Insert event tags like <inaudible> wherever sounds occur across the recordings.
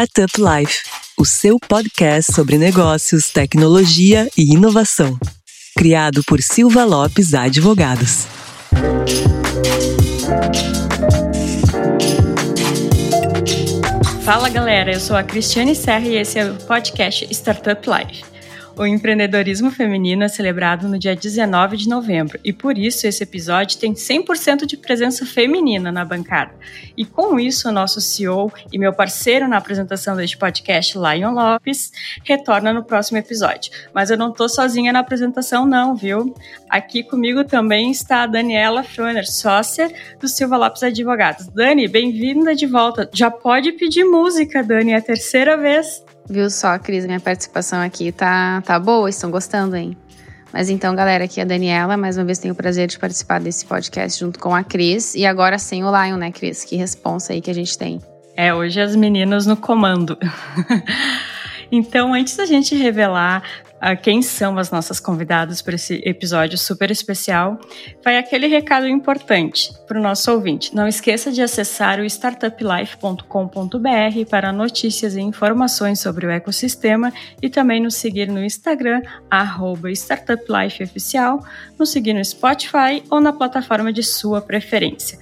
Startup Life, o seu podcast sobre negócios, tecnologia e inovação. Criado por Silva Lopes Advogados. Fala galera, eu sou a Cristiane Serra e esse é o podcast Startup Life. O empreendedorismo feminino é celebrado no dia 19 de novembro e por isso esse episódio tem 100% de presença feminina na bancada. E com isso, o nosso CEO e meu parceiro na apresentação deste podcast, Lion Lopes, retorna no próximo episódio. Mas eu não tô sozinha na apresentação não, viu? Aqui comigo também está a Daniela Froner, sócia do Silva Lopes Advogados. Dani, bem-vinda de volta. Já pode pedir música, Dani, é a terceira vez. Viu só, Cris, minha participação aqui tá, tá boa, estão gostando, hein? Mas então, galera, aqui é a Daniela, mais uma vez tenho o prazer de participar desse podcast junto com a Cris e agora sem o Lion, né, Cris? Que responsa aí que a gente tem. É, hoje as meninas no comando. <laughs> então, antes da gente revelar uh, quem são as nossas convidadas para esse episódio super especial, vai aquele recado importante para o nosso ouvinte. Não esqueça de acessar o startuplife.com.br para notícias e informações sobre o ecossistema e também nos seguir no Instagram, startuplifeoficial, nos seguir no Spotify ou na plataforma de sua preferência.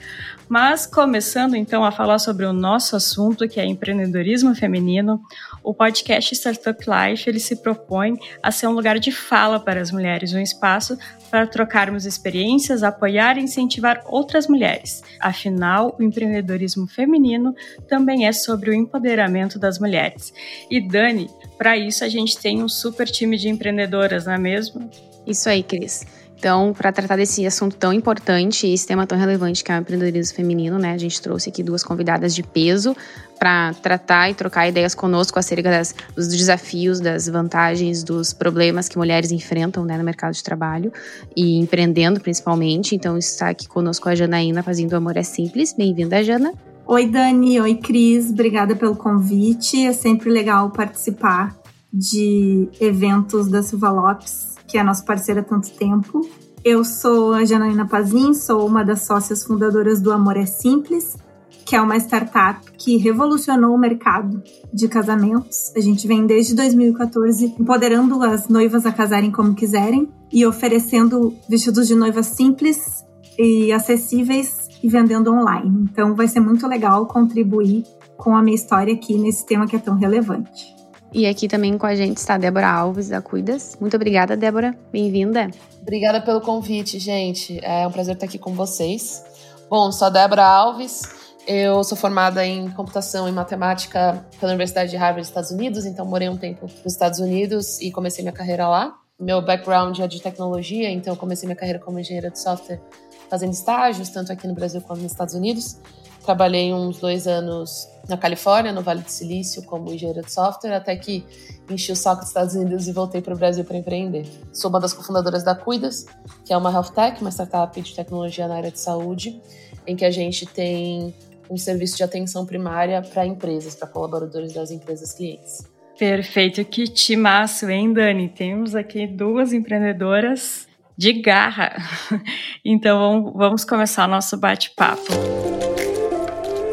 Mas começando então a falar sobre o nosso assunto, que é empreendedorismo feminino, o podcast Startup Life ele se propõe a ser um lugar de fala para as mulheres, um espaço para trocarmos experiências, apoiar e incentivar outras mulheres. Afinal, o empreendedorismo feminino também é sobre o empoderamento das mulheres. E Dani, para isso a gente tem um super time de empreendedoras, não é mesmo? Isso aí, Cris. Então, para tratar desse assunto tão importante e esse tema tão relevante que é o empreendedorismo feminino, né, a gente trouxe aqui duas convidadas de peso para tratar e trocar ideias conosco acerca das, dos desafios, das vantagens, dos problemas que mulheres enfrentam né, no mercado de trabalho e empreendendo principalmente. Então, está aqui conosco a Janaína fazendo Amor é Simples. Bem-vinda, Jana. Oi, Dani. Oi, Cris. Obrigada pelo convite. É sempre legal participar de eventos da Silva Lopes que é nosso parceiro há tanto tempo. Eu sou a Janaína Pazin, sou uma das sócias fundadoras do Amor é Simples, que é uma startup que revolucionou o mercado de casamentos. A gente vem desde 2014 empoderando as noivas a casarem como quiserem e oferecendo vestidos de noiva simples e acessíveis e vendendo online. Então vai ser muito legal contribuir com a minha história aqui nesse tema que é tão relevante. E aqui também com a gente está a Débora Alves, da Cuidas. Muito obrigada, Débora. Bem-vinda. Obrigada pelo convite, gente. É um prazer estar aqui com vocês. Bom, sou a Débora Alves. Eu sou formada em computação e matemática pela Universidade de Harvard, Estados Unidos. Então, morei um tempo nos Estados Unidos e comecei minha carreira lá. Meu background é de tecnologia, então comecei minha carreira como engenheira de software fazendo estágios, tanto aqui no Brasil quanto nos Estados Unidos. Trabalhei uns dois anos na Califórnia, no Vale do Silício, como engenheira de software, até que enchi o saco dos Estados Unidos e voltei para o Brasil para empreender. Sou uma das cofundadoras da Cuidas, que é uma health tech, uma startup de tecnologia na área de saúde, em que a gente tem um serviço de atenção primária para empresas, para colaboradores das empresas clientes. Perfeito, que timaço, hein, Dani? Temos aqui duas empreendedoras de garra. <laughs> Então vamos começar nosso bate-papo.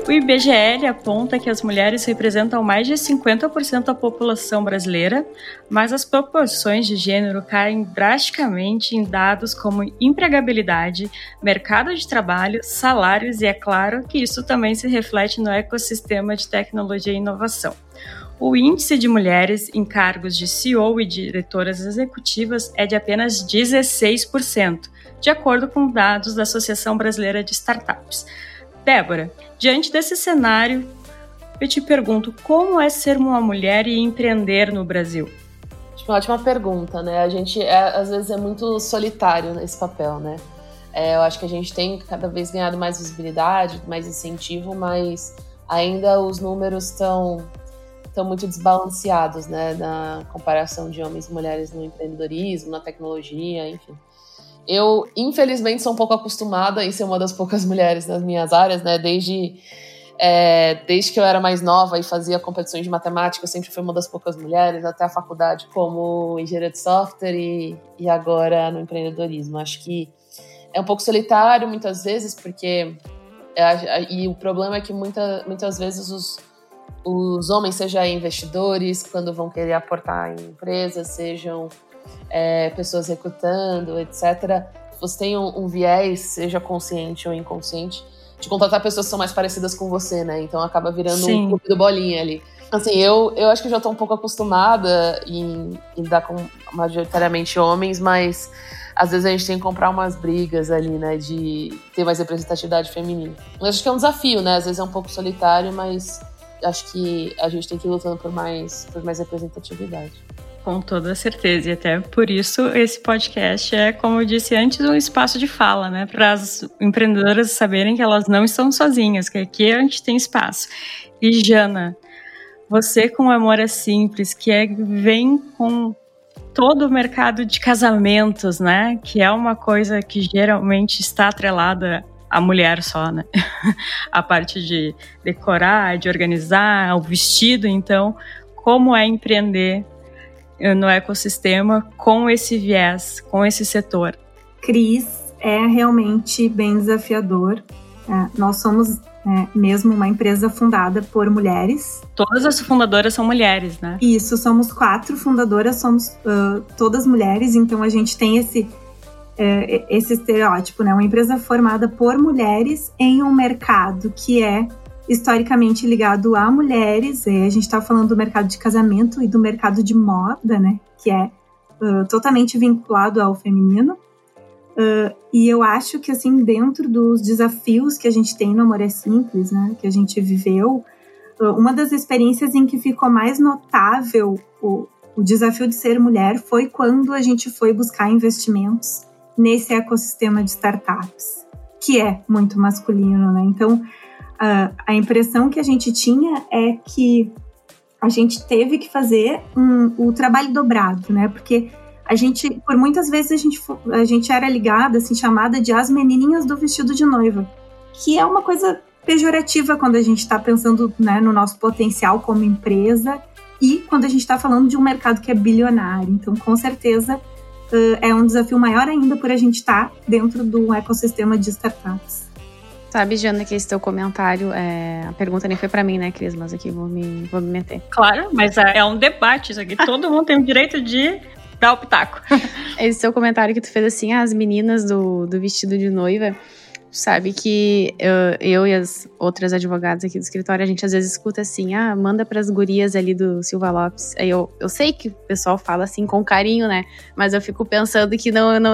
O IBGL aponta que as mulheres representam mais de 50% da população brasileira, mas as proporções de gênero caem drasticamente em dados como empregabilidade, mercado de trabalho, salários e é claro que isso também se reflete no ecossistema de tecnologia e inovação. O índice de mulheres em cargos de CEO e diretoras executivas é de apenas 16%, de acordo com dados da Associação Brasileira de Startups. Débora, diante desse cenário, eu te pergunto como é ser uma mulher e empreender no Brasil? Uma ótima pergunta, né? A gente é, às vezes é muito solitário nesse papel, né? É, eu acho que a gente tem cada vez ganhado mais visibilidade, mais incentivo, mas ainda os números estão estão muito desbalanceados, né, na comparação de homens e mulheres no empreendedorismo, na tecnologia, enfim. Eu, infelizmente, sou um pouco acostumada em ser uma das poucas <laughs> mulheres nas minhas áreas, né? Desde, é, desde que eu era mais nova e fazia competições de matemática, eu sempre fui uma das poucas mulheres, até a faculdade como engenheira de software e, e agora no empreendedorismo. Acho que é um pouco solitário muitas vezes, porque. É, e o problema é que muita, muitas vezes os, os homens, seja investidores, quando vão querer aportar em empresas, sejam é, pessoas recrutando, etc., você tem um, um, viés, seja consciente ou inconsciente, de contratar pessoas que são mais parecidas com você, né? Então acaba virando Sim. um clube do bolinha ali. Assim, eu, eu acho que já tô um pouco acostumada em, em dar com majoritariamente homens, mas às vezes a gente tem que comprar umas brigas ali, né? De ter mais representatividade feminina. Eu acho que é um desafio, né? Às vezes é um pouco solitário, mas acho que a gente tem que ir lutando por mais, por mais representatividade. Com toda certeza, e até por isso esse podcast é, como eu disse antes, um espaço de fala, né? Para as empreendedoras saberem que elas não estão sozinhas, que aqui a gente tem espaço. E Jana, você com Amor é Simples, que é, vem com todo o mercado de casamentos, né? Que é uma coisa que geralmente está atrelada à mulher só, né? <laughs> a parte de decorar, de organizar, o vestido. Então, como é empreender no ecossistema com esse viés, com esse setor? Cris, é realmente bem desafiador. É, nós somos é, mesmo uma empresa fundada por mulheres. Todas as fundadoras são mulheres, né? Isso, somos quatro fundadoras, somos uh, todas mulheres, então a gente tem esse, uh, esse estereótipo, né? Uma empresa formada por mulheres em um mercado que é historicamente ligado a mulheres. É, a gente está falando do mercado de casamento e do mercado de moda, né? Que é uh, totalmente vinculado ao feminino. Uh, e eu acho que, assim, dentro dos desafios que a gente tem no Amor é Simples, né? Que a gente viveu, uh, uma das experiências em que ficou mais notável o, o desafio de ser mulher foi quando a gente foi buscar investimentos nesse ecossistema de startups, que é muito masculino, né? Então, a impressão que a gente tinha é que a gente teve que fazer um, o trabalho dobrado, né? Porque a gente, por muitas vezes, a gente, a gente era ligada, assim, chamada de as menininhas do vestido de noiva, que é uma coisa pejorativa quando a gente está pensando né, no nosso potencial como empresa e quando a gente está falando de um mercado que é bilionário. Então, com certeza, é um desafio maior ainda por a gente estar tá dentro do ecossistema de startups. Sabe, Jana, que esse teu comentário, é... a pergunta nem foi para mim, né, Cris? Mas aqui vou me, vou me meter. Claro, mas é, é um debate isso aqui. Todo mundo tem o direito de dar o pitaco. <laughs> Esse seu comentário que tu fez assim, ah, as meninas do, do vestido de noiva sabe que eu, eu, e as outras advogadas aqui do escritório, a gente às vezes escuta assim, ah, manda para as gurias ali do Silva Lopes. Aí eu, eu sei que o pessoal fala assim com carinho, né? Mas eu fico pensando que não, não,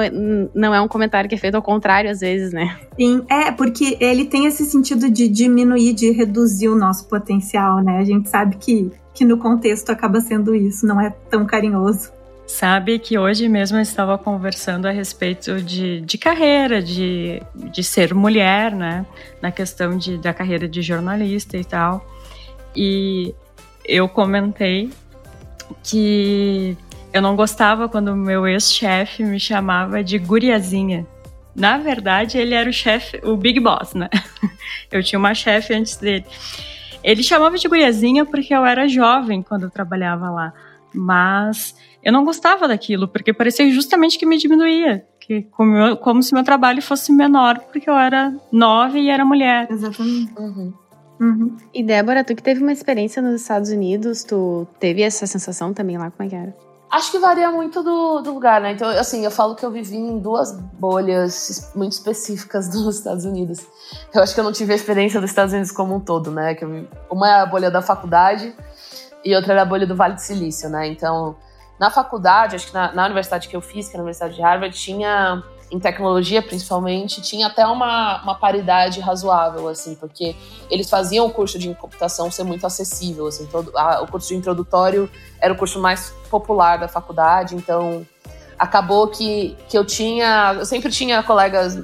não é um comentário que é feito ao contrário às vezes, né? Sim, é, porque ele tem esse sentido de diminuir, de reduzir o nosso potencial, né? A gente sabe que, que no contexto acaba sendo isso, não é tão carinhoso. Sabe que hoje mesmo eu estava conversando a respeito de, de carreira, de, de ser mulher, né? Na questão de, da carreira de jornalista e tal. E eu comentei que eu não gostava quando meu ex-chefe me chamava de guriazinha. Na verdade, ele era o chefe, o Big Boss, né? <laughs> Eu tinha uma chefe antes dele. Ele chamava de guriazinha porque eu era jovem quando eu trabalhava lá. Mas eu não gostava daquilo, porque parecia justamente que me diminuía. Que como, como se meu trabalho fosse menor, porque eu era nova e era mulher. Exatamente. Uhum. Uhum. E Débora, tu que teve uma experiência nos Estados Unidos, tu teve essa sensação também lá? Como é que era? Acho que varia muito do, do, lugar, né? Então, assim, eu falo que eu vivi em duas bolhas muito específicas <laughs> dos Estados Unidos. Eu acho que eu não tive a experiência dos Estados Unidos como um todo, né? Que eu, uma é a bolha da faculdade e outra era a bolha do Vale do Silício, né? Então, na faculdade, acho que na, na universidade que eu fiz, que era a Universidade de Harvard, tinha, em tecnologia principalmente, tinha até uma, uma paridade razoável, assim, porque eles faziam o curso de computação ser muito acessível, assim, todo, a, o curso de introdutório era o curso mais popular da faculdade, então acabou que, que eu tinha, eu sempre tinha colegas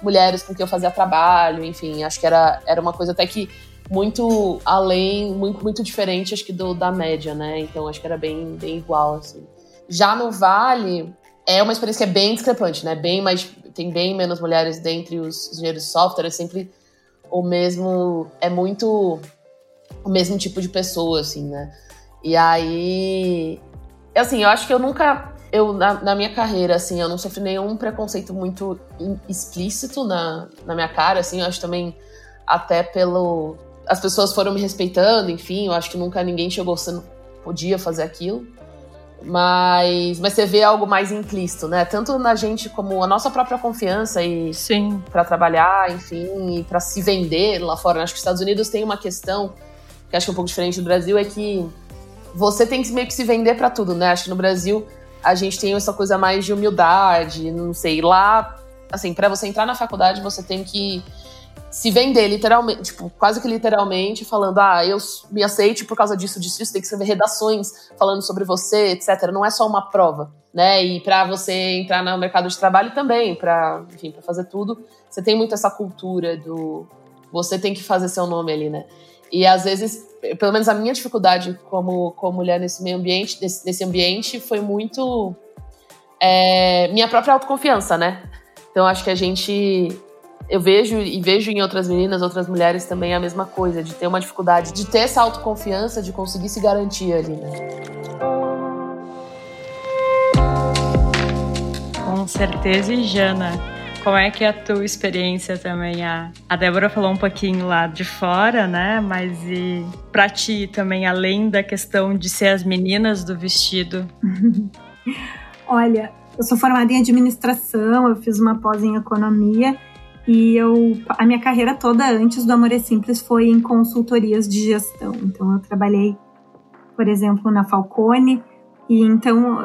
mulheres com quem eu fazia trabalho, enfim, acho que era, era uma coisa até que muito além, muito, muito diferente, acho que do, da média, né? Então acho que era bem, bem igual, assim. Já no Vale, é uma experiência que é bem discrepante, né? Bem mais, tem bem menos mulheres dentre os engenheiros de software, é sempre o mesmo, é muito o mesmo tipo de pessoa, assim, né? E aí, assim, eu acho que eu nunca, eu na, na minha carreira, assim, eu não sofri nenhum preconceito muito explícito na, na minha cara, assim, eu acho também até pelo as pessoas foram me respeitando, enfim, eu acho que nunca ninguém chegou sendo podia fazer aquilo. Mas, mas você vê algo mais implícito, né? Tanto na gente como a nossa própria confiança e Sim. para trabalhar, enfim, para se vender lá fora. Acho que os Estados Unidos tem uma questão que acho que é um pouco diferente do Brasil é que você tem que meio que se vender para tudo, né? Acho que no Brasil a gente tem essa coisa mais de humildade, não sei, lá assim, para você entrar na faculdade você tem que se vender literalmente, tipo, quase que literalmente, falando, ah, eu me aceite por causa disso, disso, isso, tem que escrever redações falando sobre você, etc. Não é só uma prova, né? E para você entrar no mercado de trabalho também, para, enfim, para fazer tudo, você tem muito essa cultura do você tem que fazer seu nome ali, né? E às vezes, pelo menos a minha dificuldade como, como mulher nesse meio ambiente, nesse, nesse ambiente, foi muito é, minha própria autoconfiança, né? Então acho que a gente eu vejo e vejo em outras meninas, outras mulheres também a mesma coisa, de ter uma dificuldade de ter essa autoconfiança, de conseguir se garantir ali, né? Com certeza, e Jana, como é que é a tua experiência também? A, a Débora falou um pouquinho lá de fora, né? Mas e pra ti também, além da questão de ser as meninas do vestido? <laughs> Olha, eu sou formada em administração, eu fiz uma pós em economia e eu, a minha carreira toda antes do Amor é Simples foi em consultorias de gestão. Então, eu trabalhei, por exemplo, na Falcone. E então,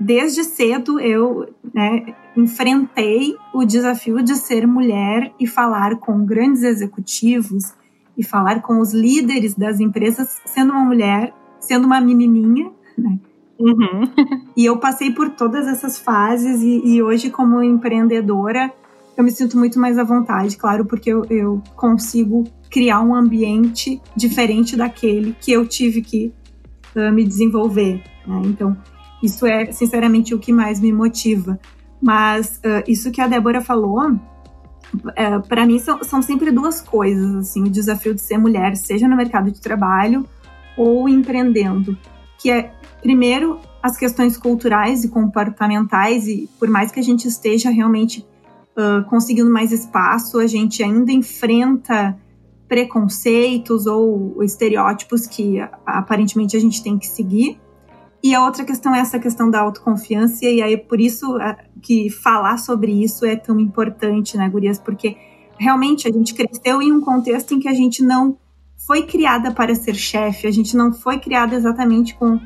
desde cedo, eu né, enfrentei o desafio de ser mulher e falar com grandes executivos e falar com os líderes das empresas, sendo uma mulher, sendo uma menininha, né? Uhum. <laughs> E eu passei por todas essas fases e, e hoje, como empreendedora, eu me sinto muito mais à vontade, claro, porque eu, eu consigo criar um ambiente diferente daquele que eu tive que uh, me desenvolver. Né? Então, isso é, sinceramente, o que mais me motiva. Mas uh, isso que a Débora falou, uh, para mim, são, são sempre duas coisas. Assim, o desafio de ser mulher, seja no mercado de trabalho ou empreendendo, que é, primeiro, as questões culturais e comportamentais, e por mais que a gente esteja realmente uh, conseguindo mais espaço, a gente ainda enfrenta preconceitos ou estereótipos que aparentemente a gente tem que seguir. E a outra questão é essa questão da autoconfiança, e aí por isso que falar sobre isso é tão importante, né, Gurias? Porque realmente a gente cresceu em um contexto em que a gente não foi criada para ser chefe, a gente não foi criada exatamente com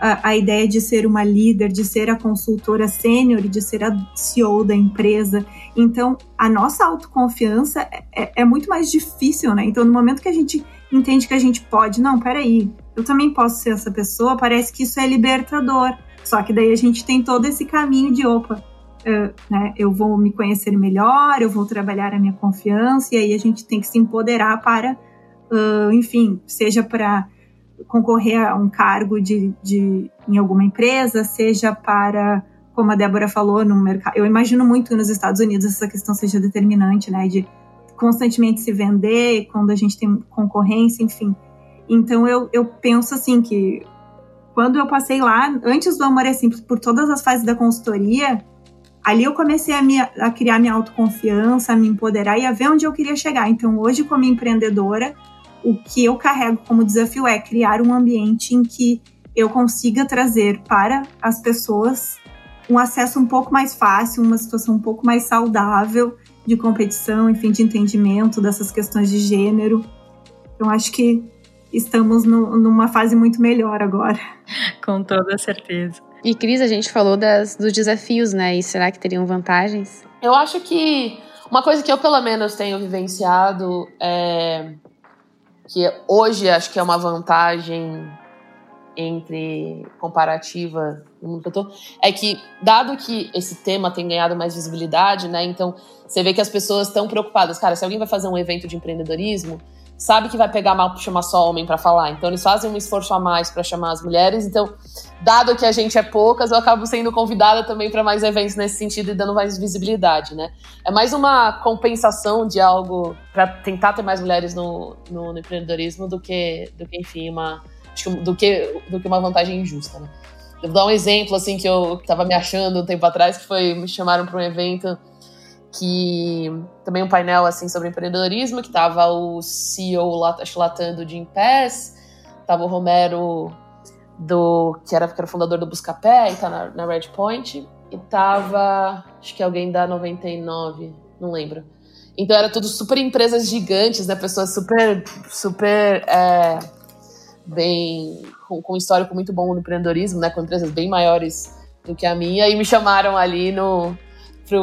a, a, ideia de ser uma líder, de ser a consultora sênior, de ser a CEO da empresa. Então, a nossa autoconfiança é, é, é, muito mais difícil, né? Então, no momento que a gente entende que a gente pode, não, peraí, eu também posso ser essa pessoa, parece que isso é libertador. Só que daí a gente tem todo esse caminho de, opa, uh, né, eu vou me conhecer melhor, eu vou trabalhar a minha confiança, e aí a gente tem que se empoderar para, uh, enfim, seja para concorrer a um cargo de, de, em alguma empresa, seja para, como a Débora falou, no mercado. Eu imagino muito nos Estados Unidos essa questão seja determinante, né? De constantemente se vender, quando a gente tem concorrência, enfim. Então eu, eu penso assim que quando eu passei lá, antes do Amor é Simples, por todas as fases da consultoria, ali eu comecei a, me, a criar minha autoconfiança, a me empoderar e a ver onde eu queria chegar. Então hoje, como empreendedora, o que eu carrego como desafio é criar um ambiente em que eu consiga trazer para as pessoas um acesso um pouco mais fácil, uma situação um pouco mais saudável de competição, enfim, de entendimento dessas questões de gênero. Eu acho que estamos no, numa fase muito melhor agora. <laughs> Com toda certeza. E Cris, a gente falou das, dos desafios, né? E será que teriam vantagens? Eu acho que uma coisa que eu pelo menos tenho vivenciado é que hoje acho que é uma vantagem entre comparativa no mundo que eu tô, é que, dado que esse tema tem ganhado mais visibilidade, né? Então, você vê que as pessoas estão preocupadas. Cara, se alguém vai fazer um evento de empreendedorismo, sabe que vai pegar mal chamar só homem para falar. Então, eles fazem um esforço a mais para chamar as mulheres. Então, dado que a gente é poucas, eu acabo sendo convidada também para mais eventos nesse sentido e dando mais visibilidade, né? É mais uma compensação de algo para tentar ter mais mulheres no, no, no, empreendedorismo do que, do que enfim, uma do que, do que uma vantagem injusta, né? Eu vou dar um exemplo, assim, que eu estava me achando um tempo atrás, que foi, me chamaram para um evento que também um painel assim sobre empreendedorismo, que tava o CEO, latando de Impass, tava o Romero do que era, que era fundador do Buscapé e tá na, na Red Point, e tava acho que alguém da 99, não lembro. Então era tudo super empresas gigantes, né? Pessoas super, super é, bem com, com histórico muito bom no empreendedorismo, né? Com empresas bem maiores do que a minha e me chamaram ali no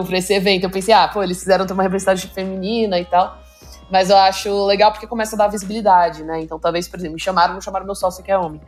para esse evento. Eu pensei, ah, pô, eles fizeram uma representação feminina e tal. Mas eu acho legal porque começa a dar visibilidade, né? Então, talvez, por exemplo, me chamaram, não chamaram meu sócio que é homem.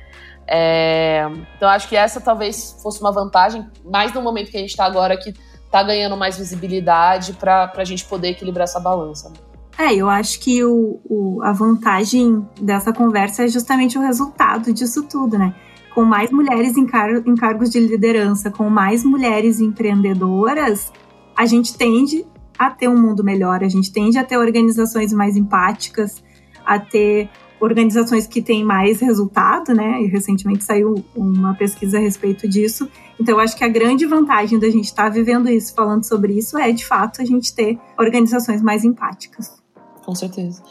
É... Então, acho que essa talvez fosse uma vantagem, mais no momento que a gente está agora, que tá ganhando mais visibilidade para a gente poder equilibrar essa balança. Né? É, eu acho que o, o, a vantagem dessa conversa é justamente o resultado disso tudo, né? Com mais mulheres em, car em cargos de liderança, com mais mulheres empreendedoras, a gente tende a ter um mundo melhor, a gente tende a ter organizações mais empáticas, a ter organizações que têm mais resultado, né? E recentemente saiu uma pesquisa a respeito disso. Então, eu acho que a grande vantagem da gente estar tá vivendo isso, falando sobre isso, é de fato a gente ter organizações mais empáticas. Com certeza.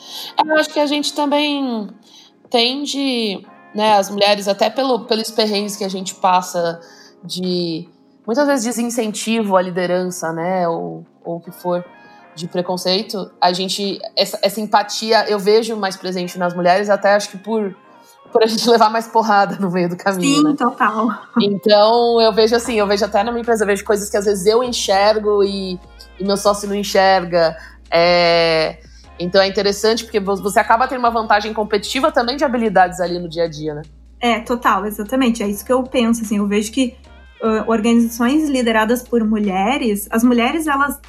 Eu acho que a gente também tende, né, as mulheres, até pelo, pelos perrengues que a gente passa de muitas vezes desincentivo à liderança, né, ou, ou o que for de preconceito, a gente essa, essa, empatia eu vejo mais presente nas mulheres, até acho que por por a gente <laughs> levar mais porrada no meio do caminho. Sim, né? total. Então eu vejo assim, eu vejo até na minha empresa, eu vejo coisas que às vezes eu enxergo e, e meu sócio não enxerga. É, então é interessante porque você acaba tendo uma vantagem competitiva também de habilidades ali no dia a dia, né? É, total, exatamente. É isso que eu penso, assim, eu vejo que uh, organizações lideradas por mulheres, as mulheres, elas,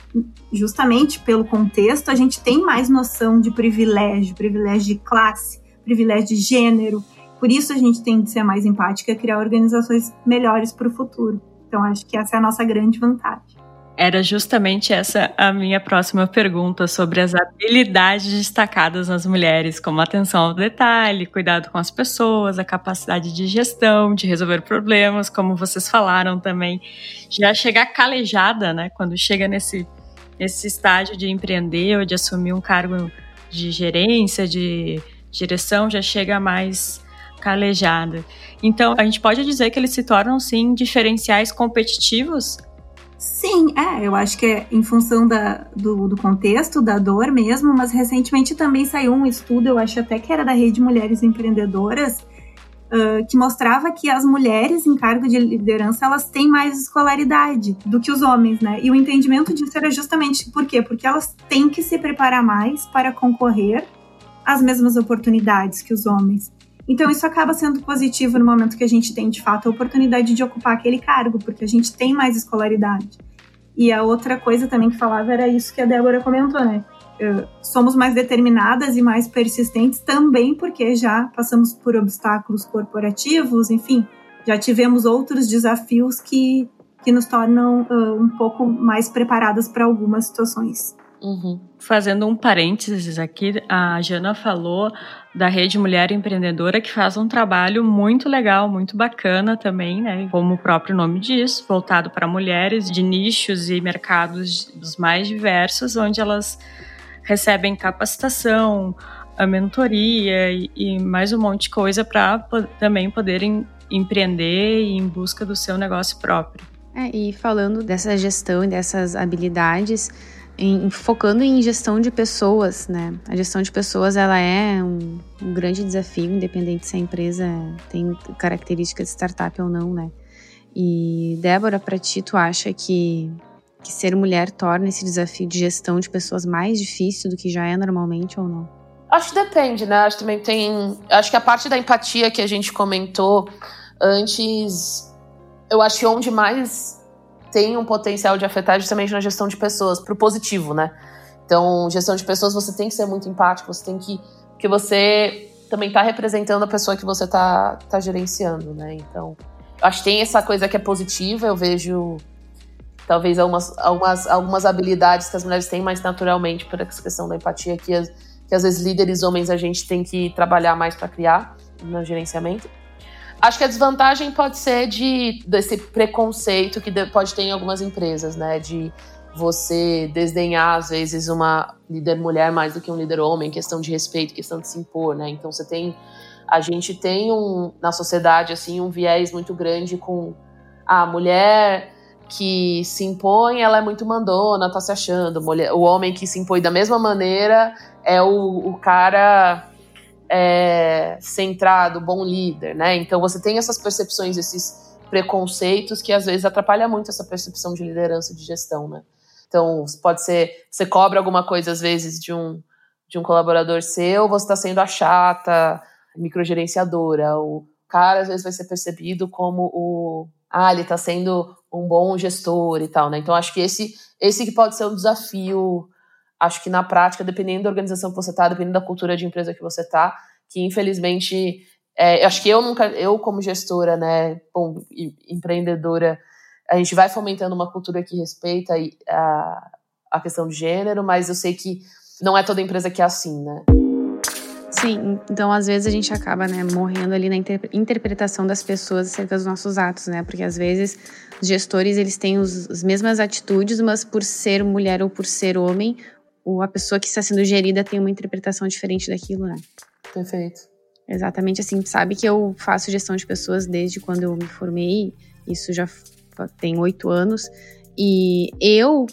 justamente pelo contexto, a gente tem mais noção de privilégio, privilégio de classe, privilégio de gênero. Por isso a gente tem de ser mais empática criar organizações melhores para o futuro. Então, acho que essa é a nossa grande vantagem. Era justamente essa a minha próxima pergunta sobre as habilidades destacadas nas mulheres, como atenção ao detalhe, cuidado com as pessoas, a capacidade de gestão, de resolver problemas, como vocês falaram também. Já chegar calejada, né, quando chega nesse, nesse estágio de empreender ou de assumir um cargo de gerência, de direção, já chega mais calejada. Então, a gente pode dizer que eles se tornam, sim, diferenciais competitivos Sim, é, eu acho que é em função da, do, do, contexto, da dor mesmo, mas recentemente também saiu um estudo, eu acho até que era da Rede Mulheres Empreendedoras, uh, que mostrava que as mulheres em cargo de liderança, elas têm mais escolaridade do que os homens, né? E o entendimento disso era justamente por quê? Porque elas têm que se preparar mais para concorrer às mesmas oportunidades que os homens. Então, isso acaba sendo positivo no momento que a gente tem, de fato, a oportunidade de ocupar aquele cargo, porque a gente tem mais escolaridade. E a outra coisa também que falava era isso que a Débora comentou, né? Somos mais determinadas e mais persistentes também porque já passamos por obstáculos corporativos, enfim, já tivemos outros desafios que, que nos tornam uh, um pouco mais preparadas para algumas situações. Uhum. Fazendo um parênteses aqui, a Jana falou da Rede Mulher Empreendedora, que faz um trabalho muito legal, muito bacana também, né? Como o próprio nome diz, voltado para mulheres de nichos e mercados dos mais diversos, onde elas recebem capacitação, a mentoria e, e mais um monte de coisa para também poderem empreender em busca do seu negócio próprio. É, e falando dessa gestão e dessas habilidades, em, focando em gestão de pessoas, né? A gestão de pessoas ela é um, um grande desafio, independente se a empresa tem características de startup ou não, né? E Débora, para ti, tu acha que, que ser mulher torna esse desafio de gestão de pessoas mais difícil do que já é normalmente ou não? Acho que depende, né? Acho que também tem. Acho que a parte da empatia que a gente comentou antes, eu acho que onde mais tem um potencial de afetar justamente na gestão de pessoas, pro positivo, né? Então, gestão de pessoas, você tem que ser muito empático, você tem que. Porque você também tá representando a pessoa que você tá, tá gerenciando, né? Então, acho que tem essa coisa que é positiva, eu vejo talvez algumas, algumas, algumas habilidades que as mulheres têm mais naturalmente por essa questão da empatia que, que às vezes líderes homens a gente tem que trabalhar mais para criar no gerenciamento. Acho que a desvantagem pode ser de desse preconceito que pode ter em algumas empresas, né? De você desdenhar, às vezes, uma líder mulher mais do que um líder homem, questão de respeito, questão de se impor, né? Então você tem. A gente tem um, na sociedade, assim, um viés muito grande com a mulher que se impõe, ela é muito mandona, tá se achando. O homem que se impõe da mesma maneira é o, o cara é, centrado, bom líder, né? Então você tem essas percepções, esses preconceitos que às vezes atrapalha muito essa percepção de liderança de gestão, né? Então, pode ser, você cobra alguma coisa às vezes de um, de um colaborador seu, você está sendo a chata, microgerenciadora. O cara às vezes vai ser percebido como o, ah, ele está sendo um bom gestor e tal, né? Então, acho que esse, esse que pode ser um desafio, acho que na prática, dependendo da organização que você está, dependendo da cultura de empresa que você está, que infelizmente, é, acho que eu nunca, eu como gestora, né, bom, empreendedora, a gente vai fomentando uma cultura que respeita a, a questão de gênero, mas eu sei que não é toda empresa que é assim, né? Sim, então às vezes a gente acaba, né, morrendo ali na inter interpretação das pessoas acerca dos nossos atos, né? Porque às vezes os gestores eles têm os, as mesmas atitudes, mas por ser mulher ou por ser homem, a pessoa que está sendo gerida tem uma interpretação diferente daquilo, né? Perfeito. Exatamente assim. Sabe que eu faço gestão de pessoas desde quando eu me formei, isso já tem oito anos. E eu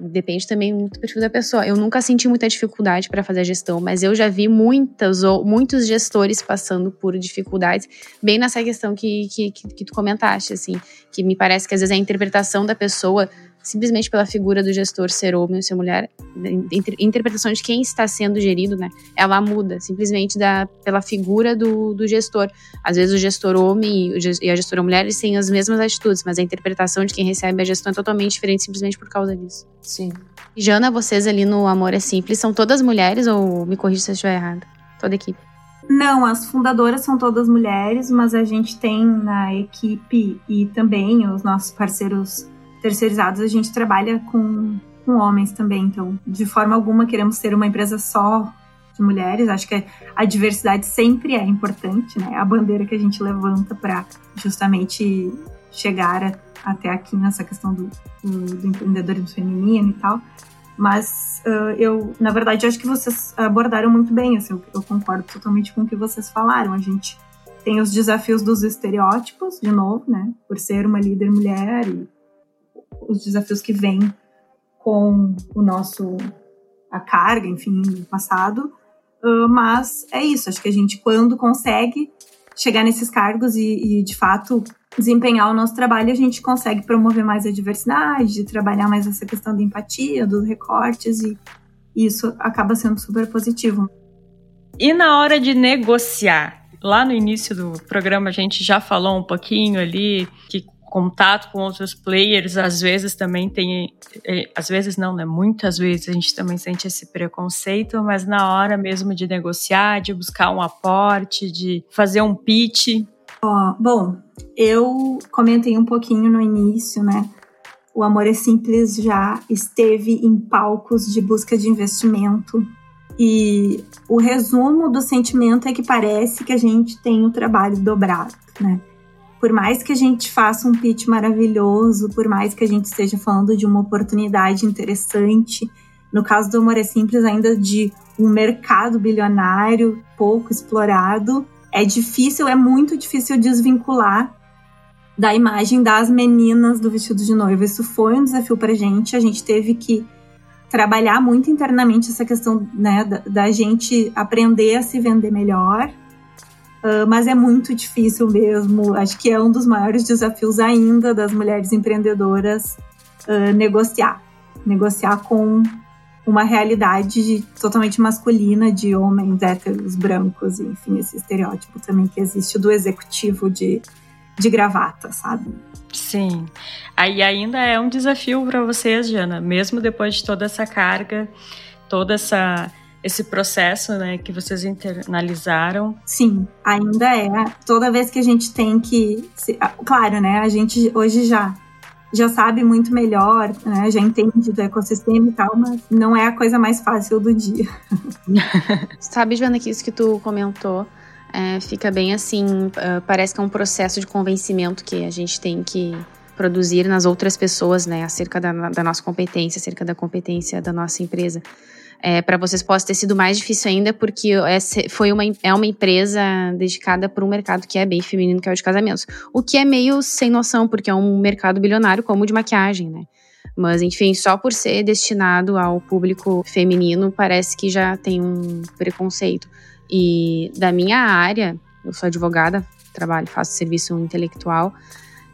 depende também muito do perfil da pessoa. Eu nunca senti muita dificuldade para fazer a gestão, mas eu já vi muitas ou muitos gestores passando por dificuldades, bem nessa questão que, que, que, que tu comentaste, assim, que me parece que às vezes a interpretação da pessoa simplesmente pela figura do gestor ser homem ou ser mulher, a interpretação de quem está sendo gerido, né, ela muda, simplesmente da, pela figura do, do gestor. Às vezes o gestor homem e a gestora mulher eles têm as mesmas atitudes, mas a interpretação de quem recebe a gestão é totalmente diferente simplesmente por causa disso. Sim. Jana, vocês ali no Amor é Simples são todas mulheres ou me corrija se eu estiver errado? Toda a equipe. Não, as fundadoras são todas mulheres, mas a gente tem na equipe e também os nossos parceiros terceirizados, a gente trabalha com, com homens também. Então, de forma alguma, queremos ser uma empresa só de mulheres. Acho que a diversidade sempre é importante, né? A bandeira que a gente levanta para justamente chegar a, até aqui nessa questão do, do, do empreendedorismo feminino e tal. Mas uh, eu, na verdade, acho que vocês abordaram muito bem. Assim, eu, eu concordo totalmente com o que vocês falaram. A gente tem os desafios dos estereótipos, de novo, né? Por ser uma líder mulher e os desafios que vêm com o nosso a carga, enfim, do passado. Uh, mas é isso, acho que a gente, quando consegue chegar nesses cargos e, e, de fato desempenhar o nosso trabalho, a gente consegue promover mais a diversidade, trabalhar mais essa questão da empatia, dos recortes, e, e isso acaba sendo super positivo. E na hora de negociar? Lá no início do programa a gente já falou um pouquinho ali que contato com outros players, às vezes também tem, é, às vezes não, né? Muitas vezes a gente também sente esse preconceito, mas na hora mesmo de negociar, de buscar um aporte, de fazer um pitch. Oh, bom, eu comentei um pouquinho no início, né? O Amor é Simples já esteve em palcos de busca de investimento. E o resumo do sentimento é que parece que a gente tem o trabalho dobrado, né? Por mais que a gente faça um pitch maravilhoso, por mais que a gente esteja falando de uma oportunidade interessante, no caso do Amor é Simples, ainda de um mercado bilionário pouco explorado, é difícil, é muito difícil desvincular da imagem das meninas do vestido de noiva. Isso foi um desafio para a gente. A gente teve que trabalhar muito internamente essa questão né, da, da gente aprender a se vender melhor, Uh, mas é muito difícil mesmo. Acho que é um dos maiores desafios ainda das mulheres empreendedoras uh, negociar. Negociar com uma realidade totalmente masculina de homens héteros, brancos, enfim, esse estereótipo também que existe do executivo de, de gravata, sabe? Sim. Aí ainda é um desafio para vocês, Jana, mesmo depois de toda essa carga, toda essa esse processo, né, que vocês internalizaram? Sim, ainda é. Toda vez que a gente tem que, ah, claro, né, a gente hoje já já sabe muito melhor, né, já entende do ecossistema e tal, mas não é a coisa mais fácil do dia. <laughs> sabe, Joana, que isso que tu comentou é, fica bem assim, uh, parece que é um processo de convencimento que a gente tem que produzir nas outras pessoas, né, acerca da, da nossa competência, acerca da competência da nossa empresa. É, para vocês possa ter sido mais difícil ainda, porque essa foi uma, é uma empresa dedicada para um mercado que é bem feminino, que é o de casamentos. O que é meio sem noção, porque é um mercado bilionário como o de maquiagem, né? Mas, enfim, só por ser destinado ao público feminino, parece que já tem um preconceito. E da minha área, eu sou advogada, trabalho, faço serviço intelectual.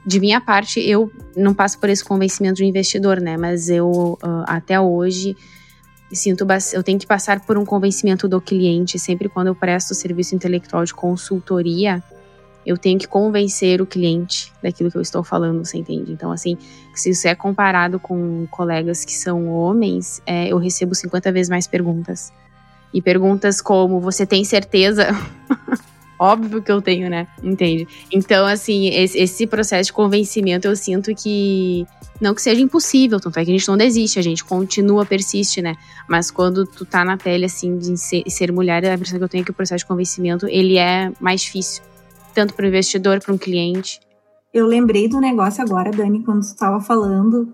De minha parte, eu não passo por esse convencimento do investidor, né? Mas eu, uh, até hoje, sinto eu tenho que passar por um convencimento do cliente. Sempre quando eu presto serviço intelectual de consultoria, eu tenho que convencer o cliente daquilo que eu estou falando, você entende? Então, assim, se isso é comparado com colegas que são homens, é, eu recebo 50 vezes mais perguntas. E perguntas como: você tem certeza? <laughs> Óbvio que eu tenho, né? Entende? Então, assim, esse, esse, processo de convencimento eu sinto que. Não que seja impossível, tanto é que a gente não desiste, a gente continua, persiste, né? Mas quando tu tá na pele, assim, de ser, ser mulher, a impressão que eu tenho é que o processo de convencimento, ele é mais difícil. Tanto para o investidor, para um cliente. Eu lembrei do negócio agora, Dani, quando tu estava falando.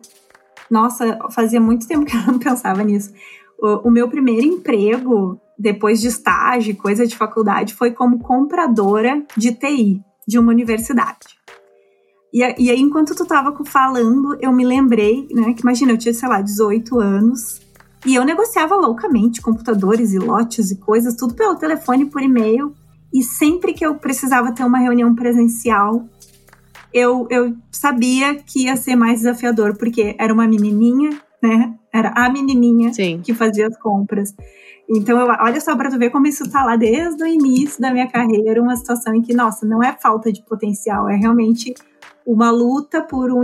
Nossa, fazia muito tempo que eu não <laughs> pensava nisso. O, meu primeiro emprego depois de estágio, coisa de faculdade, foi como compradora de TI de uma universidade. E, e aí, enquanto tu tava falando, eu me lembrei, né, que imagina, eu tinha, sei lá, 18 anos, e eu negociava loucamente computadores e lotes e coisas, tudo pelo telefone, por e-mail, e sempre que eu precisava ter uma reunião presencial, eu, eu sabia que ia ser mais desafiador, porque era uma menininha, né? Era a menininha Sim. que fazia as compras. Então, eu, olha só para tu ver como isso tá lá desde o início da minha carreira, uma situação em que, nossa, não é falta de potencial, é realmente uma luta por um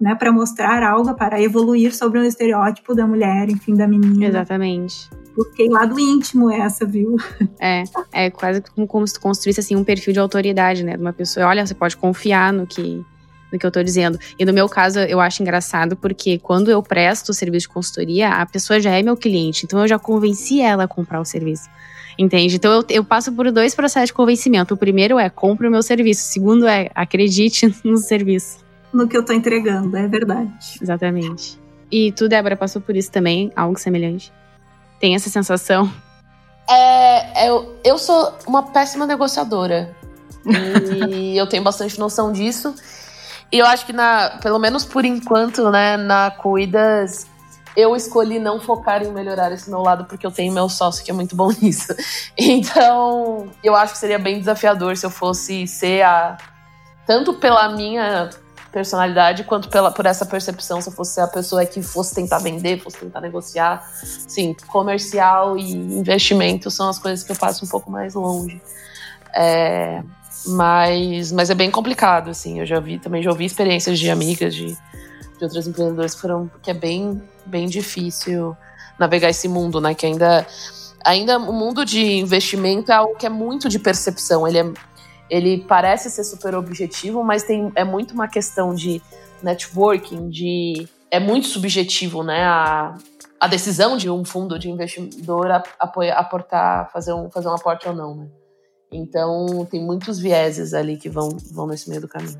né, para mostrar algo, para evoluir sobre um estereótipo da mulher, enfim, da menina. Exatamente. Porque lá do íntimo essa, viu? <laughs> É, é quase como se tu construísse assim um perfil de autoridade, né, de uma pessoa. Olha, você pode confiar no que do que eu tô dizendo. E no meu caso, eu acho engraçado porque quando eu presto o serviço de consultoria, a pessoa já é meu cliente, então eu já convenci ela a comprar o serviço. Entende? Então eu, eu passo por dois processos de convencimento. O primeiro é compre o meu serviço. O segundo é acredite <laughs> no serviço. No que eu tô entregando, é verdade. Exatamente. E tu, Débora, passou por isso também, algo semelhante? Tem essa sensação? É, eu, eu sou uma péssima negociadora. e eu tenho bastante noção disso. E eu acho que, na, pelo menos por enquanto, né, na Cuidas, eu escolhi não focar em melhorar esse meu lado, porque eu tenho meu sócio que é muito bom <laughs> nisso. Então, eu acho que seria bem desafiador se eu fosse ser a. Tanto pela minha personalidade, quanto pela, por essa percepção, se eu fosse a pessoa que fosse tentar vender, fosse tentar negociar. Sim, comercial e investimento são as coisas que eu passo um pouco mais longe. É, mas, mas é bem complicado, assim. Eu já vi, também já ouvi experiências de amigas, de, de outros empreendedores que foram, que é bem, bem difícil navegar esse mundo, né? Que ainda, ainda o mundo de investimento é algo que é muito de percepção. Ele, é, ele parece ser super objetivo, mas tem, é muito uma questão de networking, de é muito subjetivo, né? A, a decisão de um fundo de investidor apoiar, aportar, fazer um, fazer um aporte ou não, né? Então, tem muitos vieses ali que vão, vão nesse meio do caminho.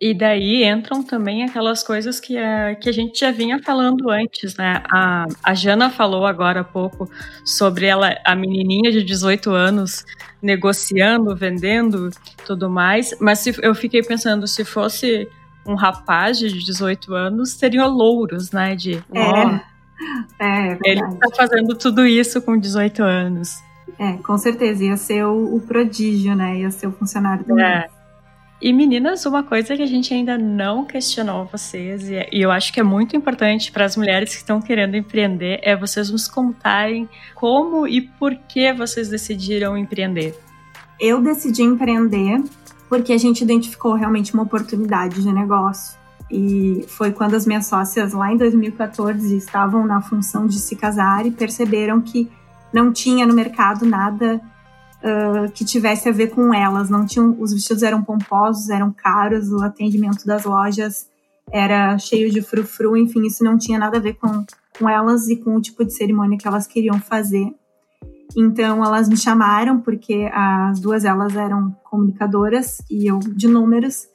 E daí entram também aquelas coisas que a, que a gente já vinha falando antes, né? A, a Jana falou agora há pouco sobre ela, a menininha de 18 anos negociando, vendendo, tudo mais. Mas se, eu fiquei pensando, se fosse um rapaz de 18 anos, teriam louros, né? De, é. Oh, é, ele está fazendo tudo isso com 18 anos. É, com certeza. Ia ser o, o prodígio, né? Ia ser o funcionário do é. E meninas, uma coisa que a gente ainda não questionou vocês, e eu acho que é muito importante para as mulheres que estão querendo empreender, é vocês nos contarem como e por que vocês decidiram empreender. Eu decidi empreender porque a gente identificou realmente uma oportunidade de negócio. E foi quando as minhas sócias, lá em 2014, estavam na função de se casar e perceberam que não tinha no mercado nada uh, que tivesse a ver com elas. Não tinham, os vestidos eram pomposos, eram caros, o atendimento das lojas era cheio de frufru, enfim, isso não tinha nada a ver com, com elas e com o tipo de cerimônia que elas queriam fazer. Então elas me chamaram porque as duas elas eram comunicadoras e eu de números.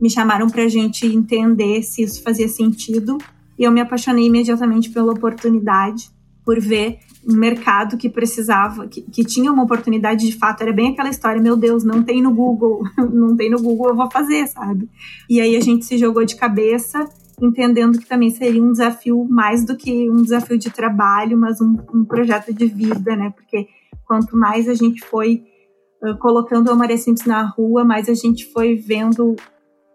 me chamaram para a gente entender se isso fazia sentido. E eu me apaixonei imediatamente pela oportunidade, por ver um mercado que precisava, que, que tinha uma oportunidade de fato. Era bem aquela história: meu Deus, não tem no Google, <laughs> não tem no Google, eu vou fazer, sabe? E aí a gente se jogou de cabeça entendendo que também seria um desafio mais do que um desafio de trabalho, mas um, um projeto de vida, né? Porque quanto mais a gente foi colocando a Maria Simples na rua, mais a gente foi vendo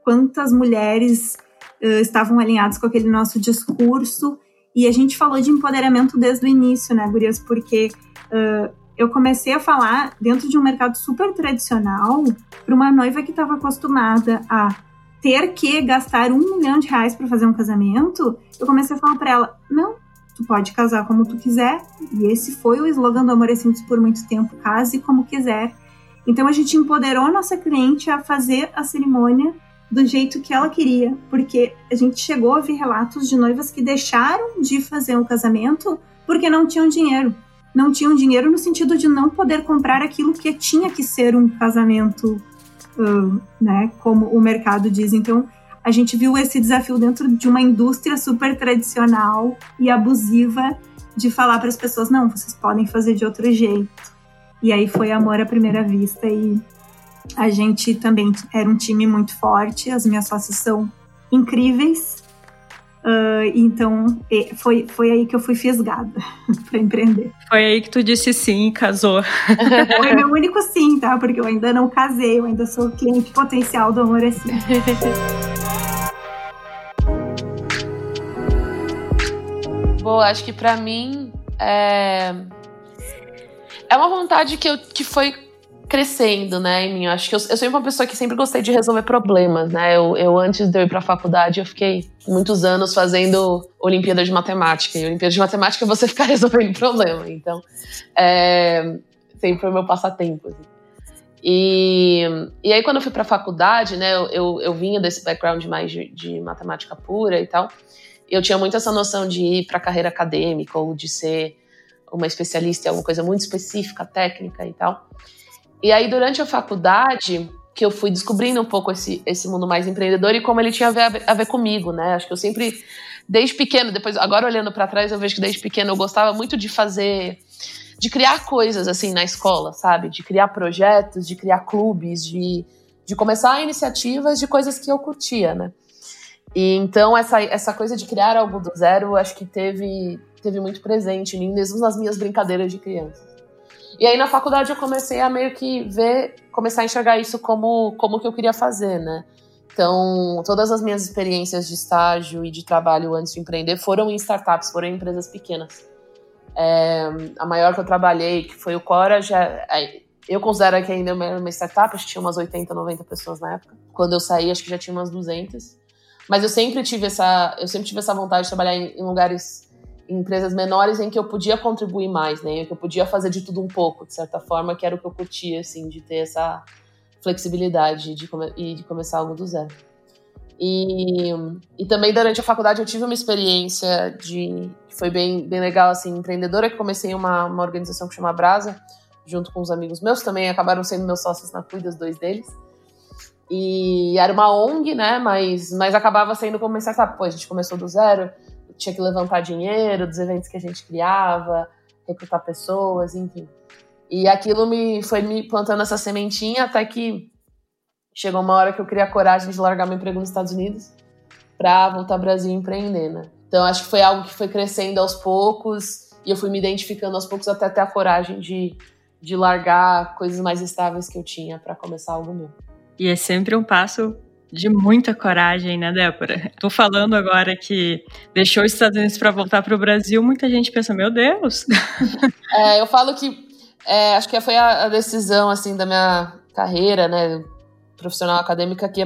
quantas mulheres uh, estavam alinhadas com aquele nosso discurso. E a gente falou de empoderamento desde o início, né, Gurias? Porque uh, eu comecei a falar dentro de um mercado super tradicional para uma noiva que estava acostumada a ter que gastar um milhão de reais para fazer um casamento, eu comecei a falar para ela: não, tu pode casar como tu quiser. E esse foi o slogan do Amor é Simples por muito tempo: case como quiser. Então a gente empoderou a nossa cliente a fazer a cerimônia do jeito que ela queria, porque a gente chegou a ver relatos de noivas que deixaram de fazer um casamento porque não tinham dinheiro. Não tinham dinheiro no sentido de não poder comprar aquilo que tinha que ser um casamento né, como o mercado diz. Então, a gente viu esse desafio dentro de uma indústria super tradicional e abusiva de falar para as pessoas: não, vocês podem fazer de outro jeito. E aí foi amor à primeira vista e a gente também era um time muito forte, as minhas sócias são incríveis Uh, então, foi, foi aí que eu fui fisgada <laughs> para empreender. Foi aí que tu disse sim, casou. <laughs> foi meu único sim, tá? Porque eu ainda não casei, eu ainda sou cliente potencial do Amor Assim. <laughs> Bom, acho que para mim é... é uma vontade que, eu, que foi crescendo, né, em mim. Eu acho que eu, eu sou uma pessoa que sempre gostei de resolver problemas, né? Eu, eu antes de eu ir a faculdade, eu fiquei muitos anos fazendo Olimpíada de Matemática. E Olimpíada de Matemática é você ficar <laughs> resolvendo problema. Então, é, sempre foi meu passatempo. Assim. E, e aí, quando eu fui para a faculdade, né, eu, eu, eu, vinha desse background mais de, de matemática pura e tal. Eu tinha muito essa noção de ir para a carreira acadêmica ou de ser uma especialista em alguma coisa muito específica, técnica e tal. E aí, durante a faculdade, que eu fui descobrindo um pouco esse, esse mundo mais empreendedor e como ele tinha a ver, a ver comigo, né? Acho que eu sempre, desde pequeno, depois, agora olhando para trás, eu vejo que desde pequeno eu gostava muito de fazer, de criar coisas assim na escola, sabe? De criar projetos, de criar clubes, de, de começar iniciativas de coisas que eu curtia, né? E então essa, essa coisa de criar algo do zero, acho que teve, teve muito presente em mim, mesmo nas minhas brincadeiras de criança. E aí na faculdade eu comecei a meio que ver, começar a enxergar isso como como que eu queria fazer, né? Então, todas as minhas experiências de estágio e de trabalho antes de empreender foram em startups, foram em empresas pequenas. É, a maior que eu trabalhei, que foi o Cora, já, é, eu considero que ainda é uma startup, acho que tinha umas 80, 90 pessoas na época. Quando eu saí, acho que já tinha umas 200. Mas eu sempre tive essa, eu sempre tive essa vontade de trabalhar em, em lugares empresas menores em que eu podia contribuir mais, né? Em que eu podia fazer de tudo um pouco, de certa forma, que era o que eu curtia, assim, de ter essa flexibilidade de e de começar algo do zero. E, e também durante a faculdade eu tive uma experiência de que foi bem, bem legal, assim, empreendedora, que comecei uma, uma organização que chama Brasa, junto com os amigos meus, também acabaram sendo meus sócios na Cuida, os dois deles. E era uma ONG, né, mas, mas acabava sendo como uma startup. Pô, a gente começou do zero, tinha que levantar dinheiro dos eventos que a gente criava, recrutar pessoas, enfim. E aquilo me foi me plantando essa sementinha até que chegou uma hora que eu criei a coragem de largar meu emprego nos Estados Unidos para voltar ao Brasil e empreender, né? Então acho que foi algo que foi crescendo aos poucos e eu fui me identificando aos poucos até ter a coragem de, de largar coisas mais estáveis que eu tinha para começar algo novo. E é sempre um passo de muita coragem, né, Débora? Tô falando agora que deixou os Estados Unidos para voltar para o Brasil, muita gente pensa, meu Deus. <laughs> É, eu falo que é, acho que foi a, a, decisão assim da minha carreira, né, profissional acadêmica que é,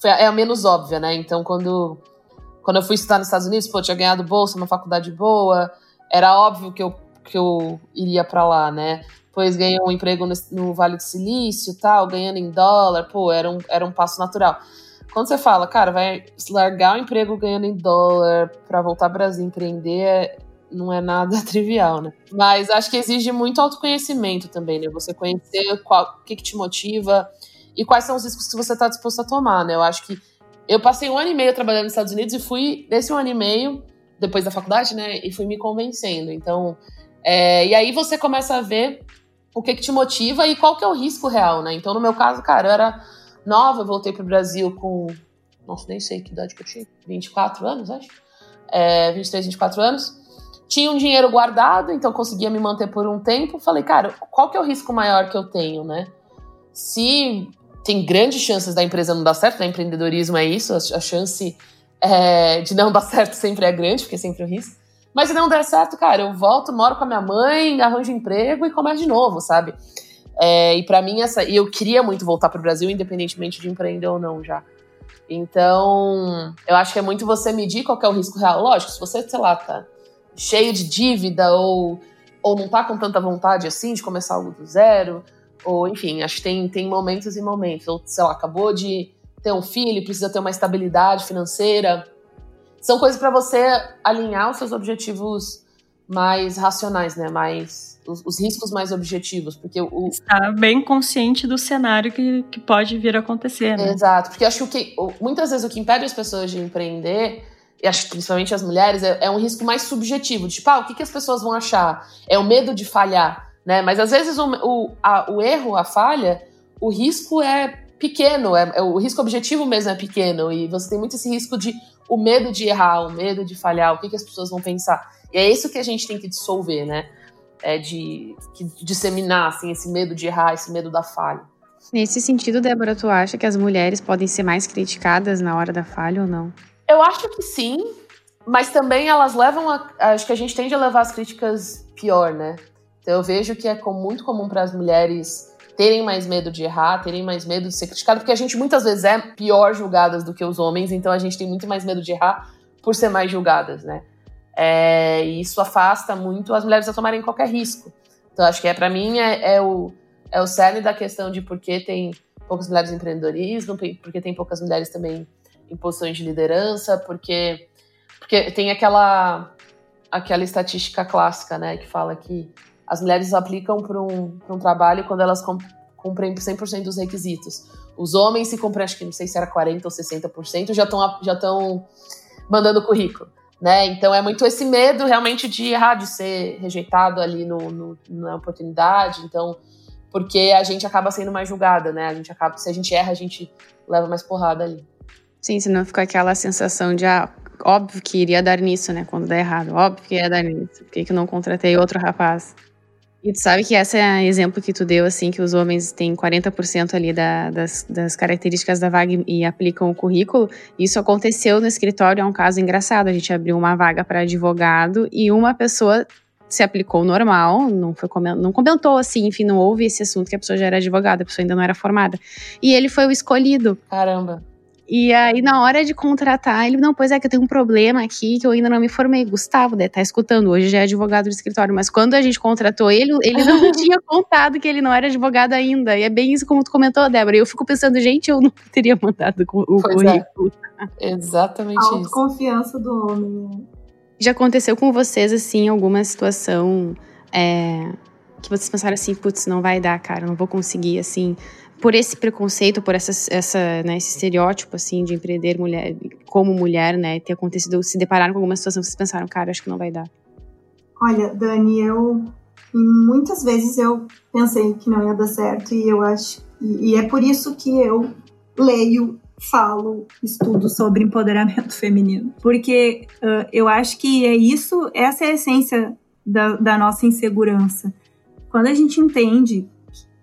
foi a, é a menos óbvia, né? Então, quando quando eu fui estudar nos Estados Unidos, pô, tinha ganhado bolsa, uma faculdade boa, era óbvio que eu que eu iria para lá, né? Depois ganhou um emprego no, no, Vale do Silício tal, ganhando em dólar, pô, era um, era um passo natural. Quando você fala, cara, vai largar o emprego ganhando em dólar para voltar ao Brasil empreender, não é nada <laughs> trivial, né? Mas acho que exige muito autoconhecimento também, né? Você conhecer qual, o que, que te motiva e quais são os riscos que você está disposto a tomar, né? Eu acho que eu passei um ano e meio trabalhando nos Estados Unidos e fui, nesse um ano e meio, depois da faculdade, né, e fui me convencendo. Então, é, e aí você começa a ver o que, que te motiva e qual que é o risco real, né? Então, no meu caso, cara, eu era nova, eu voltei pro Brasil com, nossa, nem sei que idade que eu tinha, 24 anos, acho. É, 23, 24 anos. Tinha um dinheiro guardado, então conseguia me manter por um tempo. Falei, cara, qual que é o risco maior que eu tenho, né? Se tem grandes chances da empresa não dar certo, né? Empreendedorismo é isso, a chance é, de não <laughs> dar certo sempre é grande, porque é sempre o risco. Mas se não der certo, cara, eu volto, moro com a minha mãe, arranjo emprego e começo de novo, sabe? É, e para mim, essa. E eu queria muito voltar pro Brasil, independentemente de empreender ou não já. Então, eu acho que é muito você medir qual é o risco real. Lógico, se você, sei lá, tá cheio de dívida ou, ou não tá com tanta vontade assim de começar algo do zero, ou enfim, acho que tem, tem momentos e momentos. Ou, sei lá, acabou de ter um filho, precisa ter uma estabilidade financeira. São coisas para você alinhar os seus objetivos mais racionais, né? Mais os, os, riscos mais objetivos, porque o está bem consciente do cenário que, que pode vir a acontecer, né? Exato, porque acho que muitas vezes o que impede as pessoas de empreender e acho que principalmente as mulheres, é, é, um risco mais subjetivo. Tipo, ah, o que, que as pessoas vão achar? É o medo de falhar, né? Mas às vezes o, o, a, o erro, a falha, o risco é pequeno, é, é, o risco objetivo mesmo é pequeno, e você tem muito esse risco de o medo de errar, o medo de falhar, o que, que as pessoas vão pensar. E é isso que a gente tem que dissolver, né? É de, de disseminar assim, esse medo de errar, esse medo da falha. Nesse sentido, Débora, tu acha que as mulheres podem ser mais criticadas na hora da falha ou não? Eu acho que sim, mas também elas levam a. Acho que a gente tende a levar as críticas pior, né? Então eu vejo que é muito comum para as mulheres terem mais medo de errar, terem mais medo de ser criticado, porque a gente muitas vezes é pior julgadas do que os homens, então a gente tem muito mais medo de errar por ser mais julgadas, né? É, e isso afasta muito as mulheres a tomarem qualquer risco. Então acho que é para mim é, é, o é o cerne da questão de por que tem poucas mulheres em empreendedorismo, porque tem poucas mulheres também em posições de liderança, porque porque tem aquela aquela estatística clássica, né, que fala que as mulheres aplicam para um, um trabalho quando elas cumprem 100% dos requisitos. Os homens, se cumprem, acho que não sei se era 40% ou 60%, já estão já mandando currículo. Né? Então é muito esse medo realmente de errar, de ser rejeitado ali no, no, na oportunidade. Então, porque a gente acaba sendo mais julgada, né? A gente acaba, se a gente erra, a gente leva mais porrada ali. Sim, senão fica aquela sensação de ah, óbvio que iria dar nisso, né? Quando der errado, óbvio que ia dar nisso. Por que, que não contratei outro rapaz? E tu sabe que esse é exemplo que tu deu, assim, que os homens têm 40% ali da, das, das características da vaga e aplicam o currículo. Isso aconteceu no escritório, é um caso engraçado. A gente abriu uma vaga para advogado e uma pessoa se aplicou normal, não, foi, não comentou assim, enfim, não houve esse assunto que a pessoa já era advogada, a pessoa ainda não era formada. E ele foi o escolhido. Caramba. E aí, na hora de contratar, ele, não, pois é que eu tenho um problema aqui que eu ainda não me formei. Gustavo, né, tá escutando, hoje já é advogado do escritório, mas quando a gente contratou ele, ele não <laughs> tinha contado que ele não era advogado ainda. E é bem isso como tu comentou, Débora. E eu fico pensando, gente, eu não <laughs> teria mandado o pois é. currículo. É. Exatamente a isso. confiança do homem. Né? Já aconteceu com vocês, assim, alguma situação é, que vocês pensaram assim, putz, não vai dar, cara, não vou conseguir, assim, por esse preconceito, por essa, essa, né, esse estereótipo, assim, de empreender mulher, como mulher, né, ter acontecido, se depararam com alguma situação que vocês pensaram, cara, acho que não vai dar? Olha, Dani, eu muitas vezes eu pensei que não ia dar certo e eu acho e, e é por isso que eu leio, falo, estudo sobre empoderamento <laughs> feminino, porque uh, eu acho que é isso, essa é a essência da, da nossa insegurança. Quando a gente entende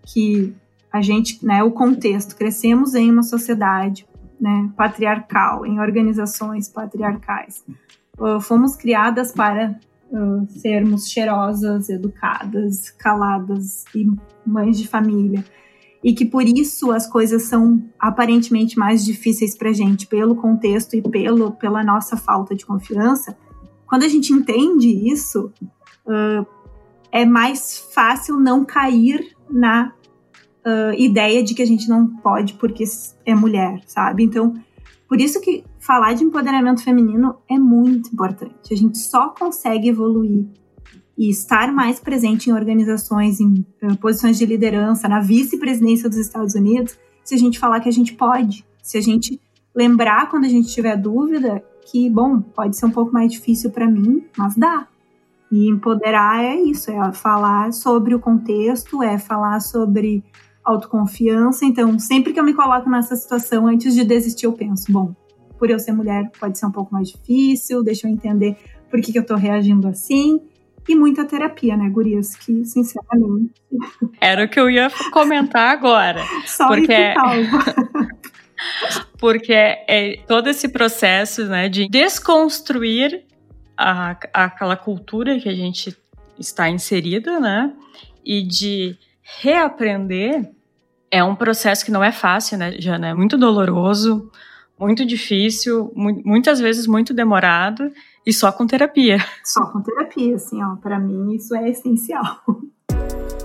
que a gente, né, o contexto, crescemos em uma sociedade né, patriarcal, em organizações patriarcais. Uh, fomos criadas para uh, sermos cheirosas, educadas, caladas e mães de família. E que por isso as coisas são aparentemente mais difíceis para a gente, pelo contexto e pelo, pela nossa falta de confiança. Quando a gente entende isso, uh, é mais fácil não cair na uh, ideia de que a gente não pode porque é mulher, sabe? Então, por isso que falar de empoderamento feminino é muito importante. A gente só consegue evoluir e estar mais presente em organizações, em uh, posições de liderança, na vice-presidência dos Estados Unidos, se a gente falar que a gente pode, se a gente lembrar quando a gente tiver dúvida que, bom, pode ser um pouco mais difícil para mim, mas dá. E empoderar é isso, é falar sobre o contexto, é falar sobre autoconfiança. Então, sempre que eu me coloco nessa situação, antes de desistir, eu penso, bom, por eu ser mulher pode ser um pouco mais difícil, deixa eu entender por que, que eu tô reagindo assim. E muita terapia, né, gurias? Que, sinceramente. Era o que eu ia comentar agora. <laughs> Só porque... <laughs> porque é todo esse processo né, de desconstruir a, aquela cultura que a gente está inserida, né? E de reaprender é um processo que não é fácil, né, Jana? É muito doloroso, muito difícil, mu muitas vezes muito demorado e só com terapia. Só com terapia, assim, ó. Para mim isso é essencial.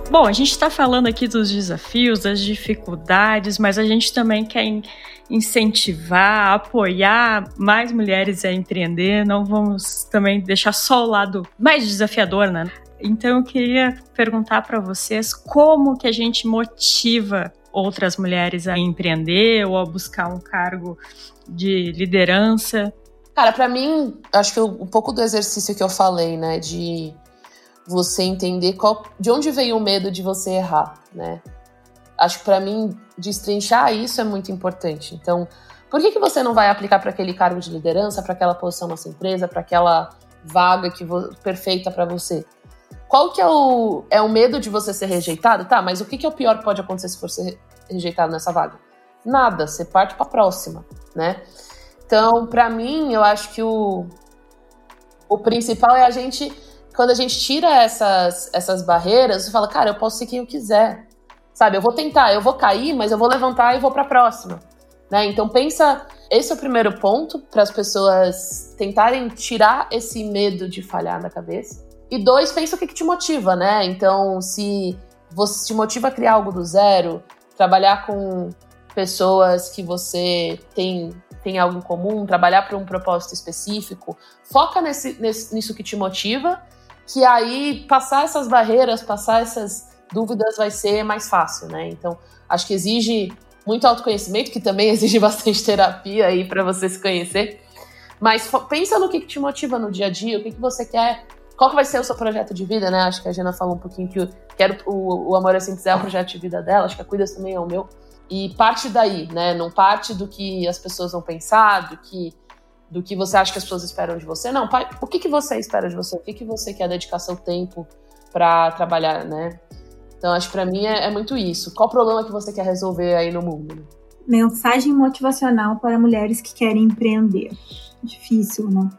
Bom, a gente está falando aqui dos desafios, das dificuldades, mas a gente também quer incentivar, apoiar mais mulheres a empreender. Não vamos também deixar só o lado mais desafiador, né? Então eu queria perguntar para vocês como que a gente motiva outras mulheres a empreender ou a buscar um cargo de liderança. Cara, para mim, acho que um pouco do exercício que eu falei, né, de você entender qual, de onde veio o medo de você errar, né? Acho que para mim destrinchar isso é muito importante. Então, por que, que você não vai aplicar para aquele cargo de liderança, para aquela posição na sua empresa, para aquela vaga que perfeita para você? Qual que é o, é o medo de você ser rejeitado? Tá, mas o que, que é o pior que pode acontecer se for ser rejeitado nessa vaga? Nada, você parte para a próxima, né? Então, para mim, eu acho que o, o principal é a gente quando a gente tira essas, essas barreiras, você fala, cara, eu posso ser quem eu quiser. Sabe, eu vou tentar, eu vou cair, mas eu vou levantar e vou para a próxima. Né? Então pensa, esse é o primeiro ponto para as pessoas tentarem tirar esse medo de falhar da cabeça. E dois, pensa o que, que te motiva, né? Então, se você te motiva a criar algo do zero, trabalhar com pessoas que você tem tem algo em comum, trabalhar para um propósito específico, foca nesse, nesse, nisso que te motiva que aí passar essas barreiras, passar essas dúvidas vai ser mais fácil, né? Então, acho que exige muito autoconhecimento, que também <laughs> exige bastante terapia aí para você se conhecer. Mas pensa no que, que, te motiva no dia a dia, o que, que você quer, qual que vai ser o seu projeto de vida, né? Acho que a Jana falou um pouquinho que o, quero, o, o Amor é Simples é o projeto de vida dela, acho que a Cuidas também é o meu. E parte daí, né? Não parte do que as pessoas vão pensar, do que do que você acha que as pessoas esperam de você. Não, pai, o que, que você espera de você? O que, que você quer dedicar seu tempo para trabalhar, né? Então, acho que para mim é, é, muito isso. Qual problema que você quer resolver aí no mundo? Né? Mensagem motivacional para mulheres que querem empreender. Difícil, né?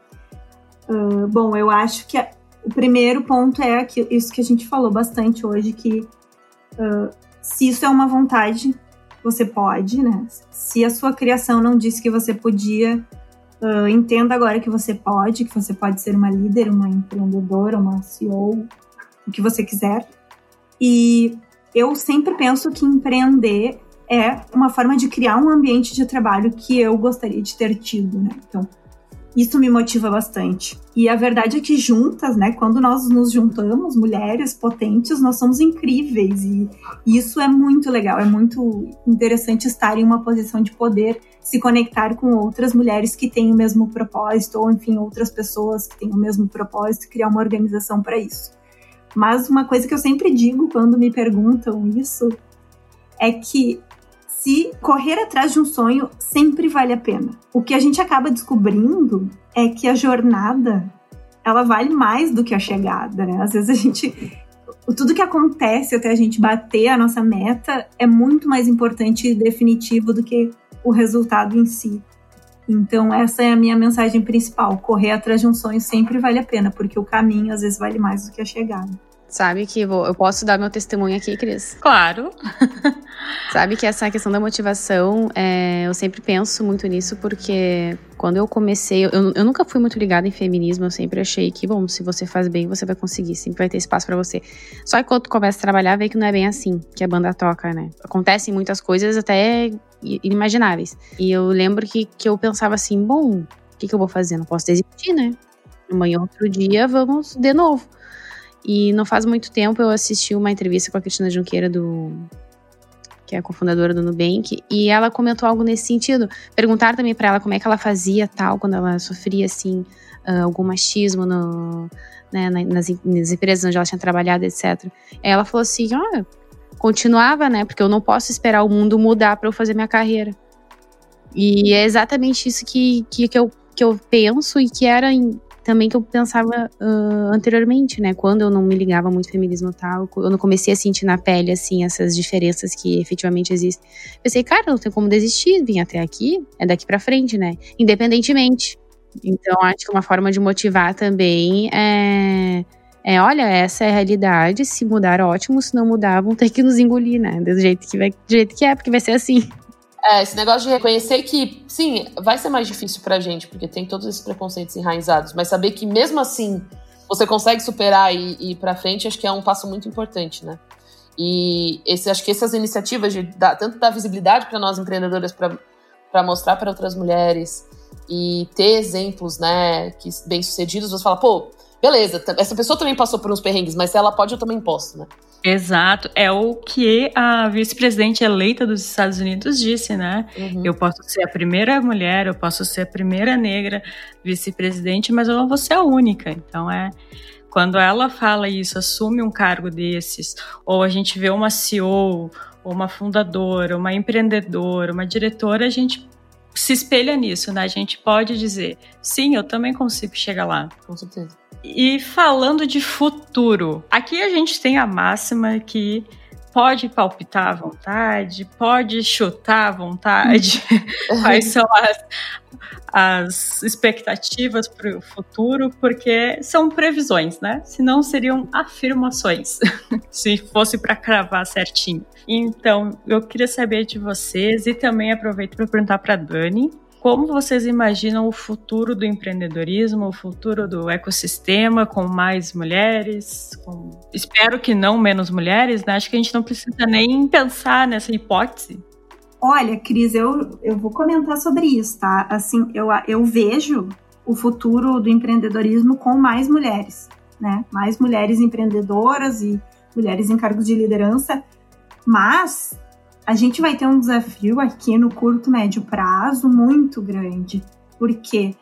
Uh, bom, eu acho que o primeiro ponto é aquilo, isso que a gente falou bastante hoje, que uh, se isso é uma vontade, você pode, né? Se a sua criação não disse que você podia, Uh, entenda agora que você pode, que você pode ser uma líder, uma empreendedora, uma CEO, o que você quiser. E eu sempre penso que empreender é uma forma de criar um ambiente de trabalho que eu gostaria de ter tido, né? Então, isso me motiva bastante. E a verdade é que juntas, né, quando nós nos juntamos, mulheres potentes, nós somos incríveis. E isso é muito legal, é muito interessante estar em uma posição de poder, se conectar com outras mulheres que têm o mesmo propósito, ou enfim, outras pessoas que têm o mesmo propósito, criar uma organização para isso. Mas uma coisa que eu sempre digo quando me perguntam isso é que se correr atrás de um sonho sempre vale a pena. O que a gente acaba descobrindo é que a jornada ela vale mais do que a chegada, né? Às vezes a gente tudo que acontece até a gente bater a nossa meta é muito mais importante e definitivo do que o resultado em si. Então, essa é a minha mensagem principal. Correr atrás de um sonho sempre vale a pena, porque o caminho às vezes vale mais do que a chegada. Sabe que vou, eu posso dar meu testemunho aqui, Cris? Claro. <laughs> Sabe que essa questão da motivação, é, eu sempre penso muito nisso, porque quando eu comecei, eu, eu nunca fui muito ligada em feminismo, eu sempre achei que, bom, se você faz bem, você vai conseguir, sempre vai ter espaço para você. Só que quando tu começa a trabalhar, vê que não é bem assim que a banda toca, né? Acontecem muitas coisas até inimagináveis. E eu lembro que, que eu pensava assim, bom, o que, que eu vou fazer? Não posso desistir, né? Amanhã, outro dia, vamos de novo. E não faz muito tempo eu assisti uma entrevista com a Cristina Junqueira do que é a cofundadora do Nubank, e ela comentou algo nesse sentido. Perguntaram também para ela como é que ela fazia tal, quando ela sofria, assim, uh, algum machismo no, né, nas, nas, empresas onde ela tinha trabalhado, etc. Ela falou assim, olha, continuava, né, porque eu não posso esperar o mundo mudar para eu fazer minha carreira. E é exatamente isso que, que, que, eu, que eu penso e que era em, também que eu pensava uh, anteriormente, né? Quando eu não me ligava muito feminismo tal, eu não comecei a sentir na pele, assim, essas diferenças que efetivamente existem. Pensei, cara, não tem como desistir, vim até aqui, é daqui para frente, né? Independentemente. Então, acho que uma forma de motivar também é. É, olha, essa é a realidade. Se mudar, ótimo. Se não mudar, vão ter que nos engolir, né? Do jeito que, vai, do jeito que é, porque vai ser assim. É, esse negócio de reconhecer que, sim, vai ser mais difícil pra gente, porque tem todos esses preconceitos enraizados, mas saber que mesmo assim você consegue superar e, e ir pra frente, acho que é um passo muito importante, né? E esse, acho que essas iniciativas de dar, tanto dar visibilidade para nós empreendedoras para mostrar para outras mulheres e ter exemplos, né, que bem-sucedidos, você fala, pô, beleza, essa pessoa também passou por uns perrengues, mas se ela pode, eu também posso, né? Exato, é o que a vice-presidente eleita dos Estados Unidos disse, né? Uhum. Eu posso ser a primeira mulher, eu posso ser a primeira negra vice-presidente, mas eu não vou ser a única. Então é quando ela fala isso, assume um cargo desses, ou a gente vê uma CEO, ou uma fundadora, uma empreendedora, uma diretora, a gente se espelha nisso, né? A gente pode dizer, sim, eu também consigo chegar lá. Com certeza. E falando de futuro, aqui a gente tem a máxima que pode palpitar à vontade, pode chutar à vontade. <laughs> Quais são as, as expectativas para o futuro, porque são previsões, né? Senão seriam afirmações, <laughs> se fosse para cravar certinho. Então, eu queria saber de vocês e também aproveito para perguntar para Dani como vocês imaginam o futuro do empreendedorismo, o futuro do ecossistema com mais mulheres? Com... Espero que não menos mulheres, né? Acho que a gente não precisa nem pensar nessa hipótese. Olha, Cris, eu, eu vou comentar sobre isso, tá? Assim, eu, eu vejo o futuro do empreendedorismo com mais mulheres, né? Mais mulheres empreendedoras e mulheres em cargos de liderança, mas a gente vai ter um desafio aqui no curto médio prazo muito grande, porque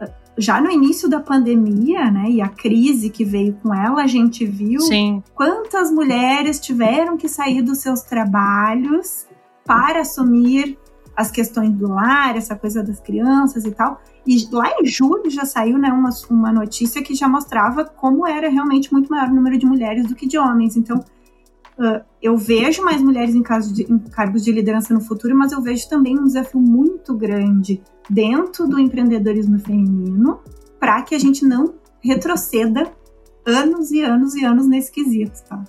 uh, já no início da pandemia, né, e a crise que veio com ela, a gente viu Sim. quantas mulheres tiveram que sair dos seus trabalhos para assumir as questões do lar, essa coisa das crianças e tal. E lá em julho já saiu né, uma, uma notícia que já mostrava como era realmente muito maior o número de mulheres do que de homens. Então, Uh, eu vejo mais mulheres em, de, em, cargos de liderança no futuro, mas eu vejo também um desafio muito grande dentro do empreendedorismo feminino para que a gente não retroceda anos e anos e anos nesse quesito, tá?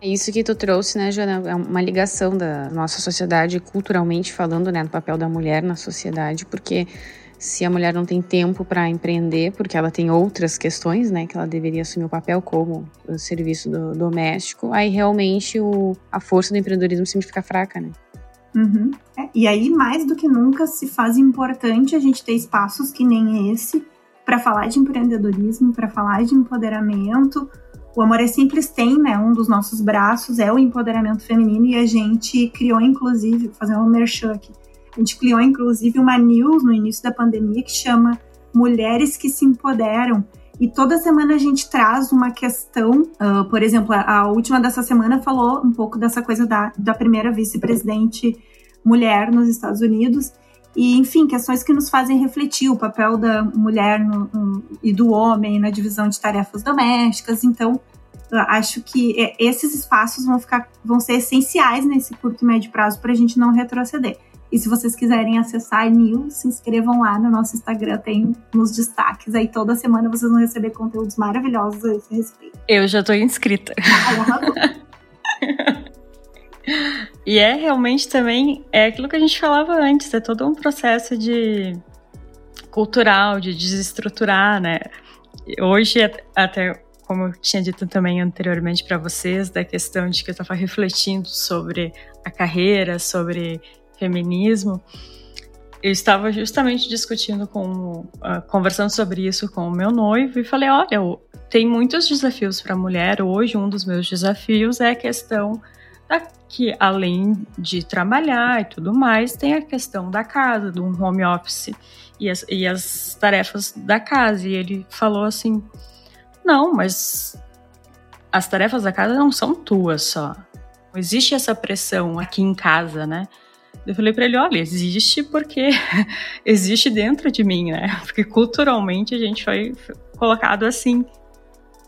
É isso que tu trouxe, né, Jana? É uma ligação da nossa sociedade, culturalmente falando, né, do papel da mulher na sociedade, porque se a mulher não tem tempo para empreender, porque ela tem outras questões, né, que ela deveria assumir o papel como o serviço do, doméstico, aí realmente o, a força do empreendedorismo sempre fica fraca, né? Uhum. É, e aí, mais do que nunca, se faz importante a gente ter espaços que nem esse para falar de empreendedorismo, para falar de empoderamento. O Amor é Simples tem, né, um dos nossos braços é o empoderamento feminino e a gente criou, inclusive, vou fazer um merchan aqui, a gente criou, inclusive, uma news no início da pandemia que chama Mulheres que se Empoderam. E toda semana a gente traz uma questão, uh, por exemplo, a, última dessa semana falou um pouco dessa coisa da, da primeira vice-presidente mulher nos Estados Unidos. E, enfim, questões que nos fazem refletir o papel da mulher no, e do homem na divisão de tarefas domésticas. Então, acho que é, esses espaços vão, ficar, vão ser essenciais nesse curto e médio prazo para a gente não retroceder. E se vocês quiserem acessar a News, se inscrevam lá no nosso Instagram, tem nos destaques. Aí toda semana vocês vão receber conteúdos maravilhosos a esse respeito. Eu já tô inscrita. <laughs> e é realmente também é aquilo que a gente falava antes, é todo um processo de cultural, de desestruturar, né? Hoje até como eu tinha dito também anteriormente para vocês, da questão de que eu estava refletindo sobre a carreira, sobre feminismo, eu estava justamente discutindo com, uh, conversando sobre isso com o meu noivo e falei, olha, tem muitos desafios para a mulher hoje. Um dos meus desafios é a questão que além de trabalhar e tudo mais, tem a questão da casa, do home office e as, e as tarefas da casa. E ele falou assim: não, mas as tarefas da casa não são tuas só. Não existe essa pressão aqui em casa, né? Eu falei para ele, olha, existe porque <laughs> existe dentro de mim, né? Porque culturalmente a gente foi colocado assim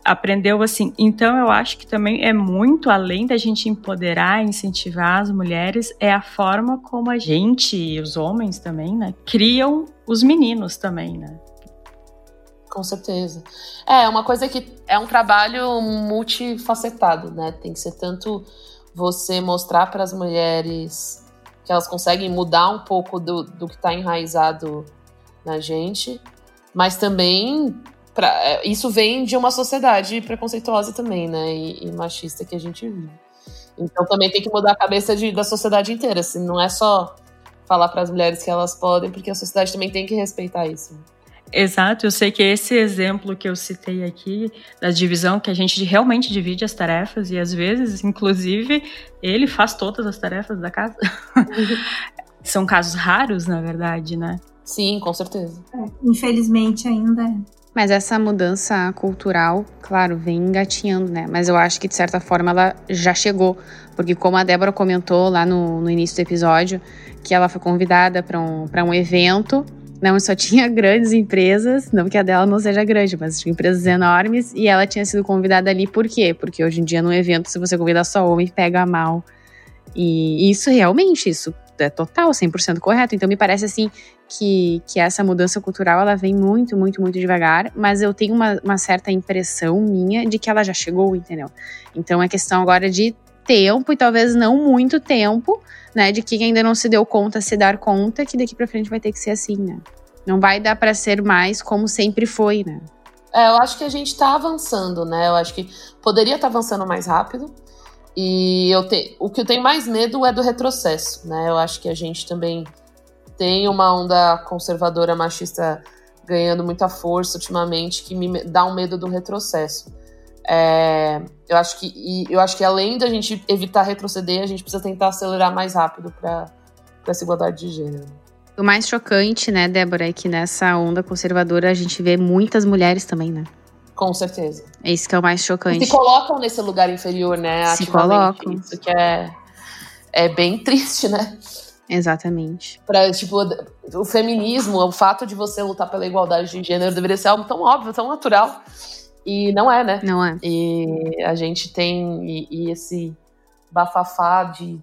aprendeu assim. Então eu acho que também é muito além da gente empoderar, incentivar as mulheres, é a forma como a gente e os homens também, né, criam os meninos também, né? Com certeza. É, uma coisa que é um trabalho multifacetado, né? Tem que ser tanto você mostrar para as mulheres que elas conseguem mudar um pouco do, do que está enraizado na gente, mas também pra, é, isso vem de uma sociedade preconceituosa também, né? E, e, machista que a gente vive. Então também tem que mudar a cabeça de, da sociedade inteira. Assim, não é só falar para as mulheres que elas podem, porque a sociedade também tem que respeitar isso. Exato, eu sei que esse exemplo que eu citei aqui, da divisão, que a gente realmente divide as tarefas, e às vezes, inclusive, ele faz todas as tarefas da casa. <laughs> São casos raros, na verdade, né? Sim, com certeza. É, infelizmente ainda é. Mas essa mudança cultural, claro, vem engatinhando, né? Mas eu acho que de certa forma ela já chegou. Porque, como a Débora comentou lá no, no início do episódio, que ela foi convidada para um, um evento não só tinha <laughs> grandes empresas, não que a dela não seja grande, mas tinha empresas enormes, e ela tinha sido convidada ali por quê? Porque hoje em dia no evento, se você convida só homem, pega mal. E isso realmente, isso é total, 100% correto. Então me parece assim que, que essa mudança cultural ela vem muito, muito, muito devagar, mas eu tenho uma, uma certa impressão minha de que ela já chegou, entendeu? Então é questão agora de tempo e talvez não muito tempo, né, de quem ainda não se deu conta se dar conta que daqui para frente vai ter que ser assim, né? Não vai dar para ser mais como sempre foi, né? É, eu acho que a gente tá avançando, né? Eu acho que poderia estar tá avançando mais rápido. E eu te, o que eu tenho mais medo é do retrocesso, né? Eu acho que a gente também tem uma onda conservadora machista ganhando muita força ultimamente que me dá um medo do retrocesso. É, eu acho que eu acho que além da gente evitar retroceder, a gente precisa tentar acelerar mais rápido para essa igualdade de gênero. O mais chocante, né, Débora, é que nessa onda conservadora a gente vê muitas mulheres também, né? Com certeza. É isso que é o mais chocante. E se colocam nesse lugar inferior, né? Se colocam. Isso que é, é bem <laughs> triste, né? Exatamente. Pra, tipo, o feminismo, o fato de você lutar pela igualdade de gênero deveria ser algo tão óbvio, tão natural. E não é, né? Não é. E a gente tem e, e esse bafafá de,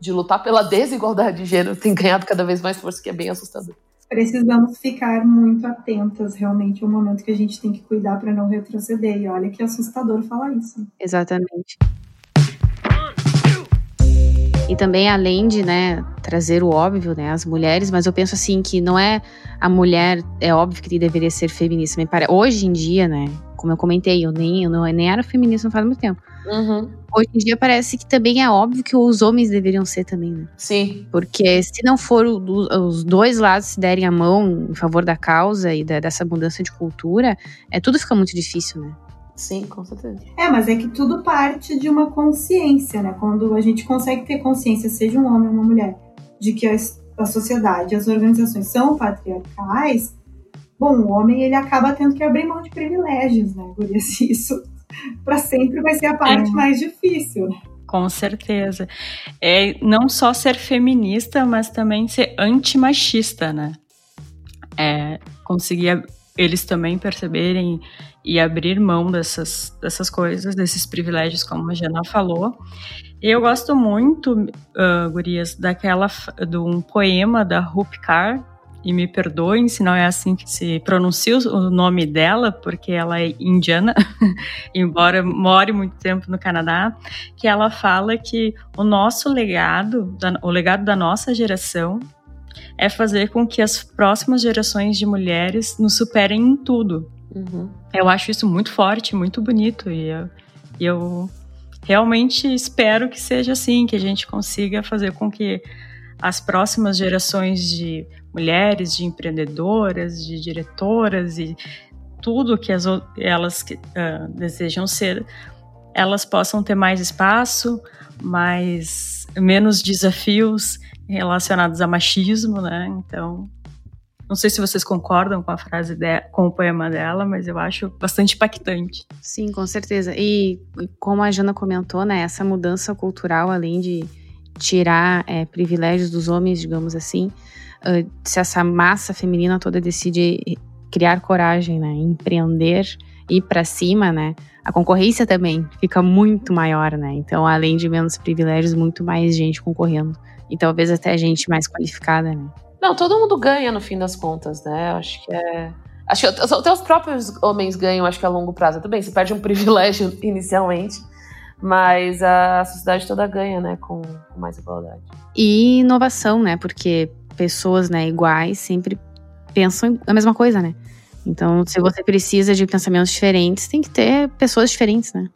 de lutar pela desigualdade de gênero tem ganhado cada vez mais força, que é bem assustador. Precisamos ficar muito atentas, realmente, é um momento que a gente tem que cuidar para não retroceder. E olha que assustador falar isso. Exatamente. E também, além de né, trazer o óbvio, né, as mulheres, mas eu penso assim que não é a mulher, é óbvio que deveria ser feminista. Hoje em dia, né, como eu comentei, eu nem, eu não, eu nem era feminista não faz muito tempo. Uhum. Hoje em dia parece que também é óbvio que os homens deveriam ser também, né? Sim. Porque se não for o, os dois lados se derem a mão em favor da causa e da, dessa mudança de cultura, é, tudo fica muito difícil, né? Sim, com certeza. É, mas é que tudo parte de uma consciência, né? Quando a gente consegue ter consciência, seja um homem ou uma mulher, de que a, a sociedade, as organizações são patriarcais, bom, o homem ele acaba tendo que abrir mão de privilégios, né? Por <laughs> isso, isso para sempre vai ser a parte é. mais difícil. Com certeza. É não só ser feminista, mas também ser antimachista, né? É, conseguir eles também perceberem e abrir mão dessas, dessas coisas, desses privilégios, como a Jana falou. Eu gosto muito, uh, Gurias, daquela, de um poema da Rupi Kaur, e me perdoem se não é assim que se pronuncia o nome dela, porque ela é indiana, <laughs> embora more muito tempo no Canadá, que ela fala que o nosso legado, o legado da nossa geração, é fazer com que as próximas gerações de mulheres nos superem em tudo. Uhum. Eu acho isso muito forte, muito bonito e eu, eu realmente espero que seja assim, que a gente consiga fazer com que as próximas gerações de mulheres, de empreendedoras, de diretoras e tudo que as, elas uh, desejam ser elas possam ter mais espaço, mais menos desafios relacionados a machismo, né? Então, não sei se vocês concordam com a frase de, com o poema dela, mas eu acho bastante impactante. Sim, com certeza. E como a Jana comentou, né, essa mudança cultural, além de tirar é, privilégios dos homens, digamos assim, uh, se essa massa feminina toda decide criar coragem, né, empreender, ir para cima, né, a concorrência também fica muito maior, né? Então, além de menos privilégios, muito mais gente concorrendo. E talvez até gente mais qualificada, né? Não, todo mundo ganha no fim das contas, né? Acho que é. Acho que até os próprios homens ganham, acho que a longo prazo. Tudo bem, você perde um <laughs> privilégio inicialmente, mas a sociedade toda ganha, né? Com, com mais igualdade. E inovação, né? Porque pessoas né, iguais sempre pensam a mesma coisa, né? Então, se você precisa de pensamentos diferentes, tem que ter pessoas diferentes, né?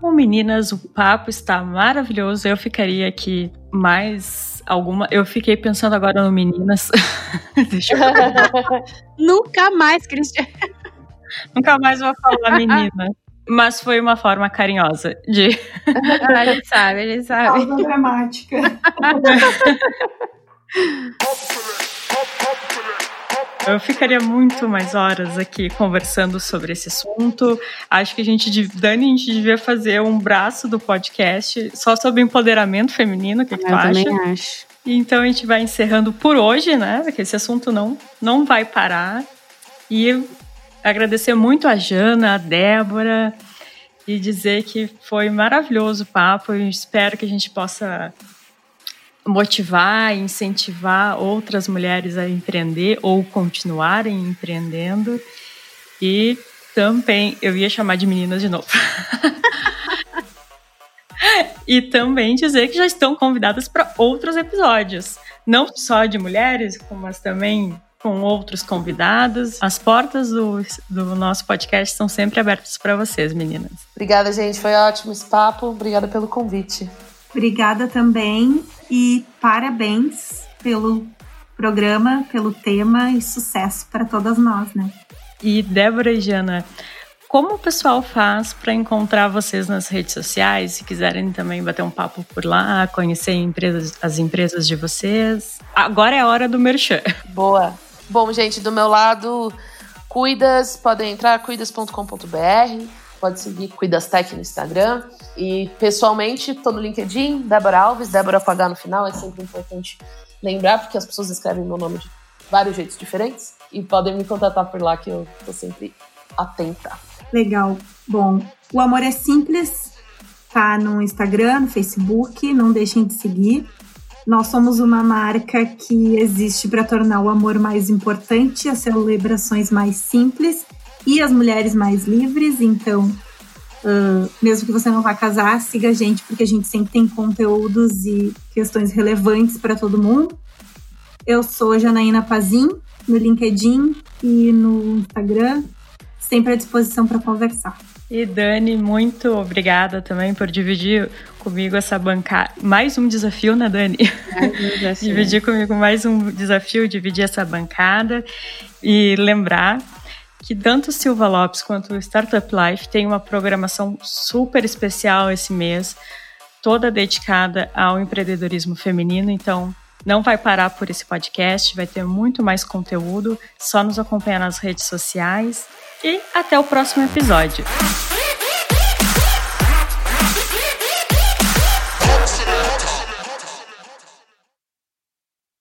Bom, meninas, o papo está maravilhoso. Eu ficaria aqui mais alguma. Eu fiquei pensando agora no meninas. <laughs> Deixa eu <laughs> Nunca mais, Cristian. Nunca mais vou falar menina. Mas foi uma forma carinhosa de. a gente sabe, a gente sabe. Pausa dramática. <laughs> Eu ficaria muito mais horas aqui conversando sobre esse assunto. Acho que a gente, Dani, a gente devia fazer um braço do podcast só sobre empoderamento feminino. O que, que tu acha? Eu também acho. Então a gente vai encerrando por hoje, né? Porque esse assunto não, não vai parar. E agradecer muito a Jana, a Débora, e dizer que foi maravilhoso o papo. Eu espero que a gente possa motivar, incentivar outras mulheres a empreender ou continuarem empreendendo. E também, eu ia chamar de meninas de novo. <laughs> e também dizer que já estão convidadas para outros episódios, não só de mulheres, mas também com outros convidados. As portas do, do nosso podcast estão sempre abertas para vocês, meninas. Obrigada, gente. Foi ótimo esse papo. Obrigada pelo convite. Obrigada também e parabéns pelo programa, pelo tema e sucesso para todas nós, né? E Débora e Jana, como o pessoal faz para encontrar vocês nas redes sociais? Se quiserem também bater um papo por lá, conhecer empresas, as empresas de vocês. Agora é a hora do merchan. Boa. Bom, gente, do meu lado, Cuidas, podem entrar cuidas.com.br pode seguir Cuidas Tech no Instagram. E pessoalmente, tô no LinkedIn, Débora Alves, Débora H no final, é sempre importante lembrar, porque as pessoas escrevem meu nome de vários jeitos diferentes. E podem me contatar por lá que eu tô sempre atenta. Legal. Bom, o Amor é Simples tá no Instagram, no Facebook, não deixem de seguir. Nós somos uma marca que existe para tornar o amor mais importante, as celebrações mais simples e as mulheres mais livres. Então, uh, mesmo que você não vá casar, siga a gente, porque a gente sempre tem conteúdos e questões relevantes para todo mundo. Eu sou Janaína Pazin, no LinkedIn e no Instagram, sempre à disposição para conversar. E Dani, muito obrigada também por dividir comigo essa bancada. Mais um desafio, né, Dani? Um <laughs> dividir comigo mais um desafio, dividir essa bancada e lembrar que tanto Silva Lopes quanto o Startup Life tem uma programação super especial esse mês, toda dedicada ao empreendedorismo feminino. Então, não vai parar por esse podcast, vai ter muito mais conteúdo. Só nos acompanhar nas redes sociais. E até o próximo episódio.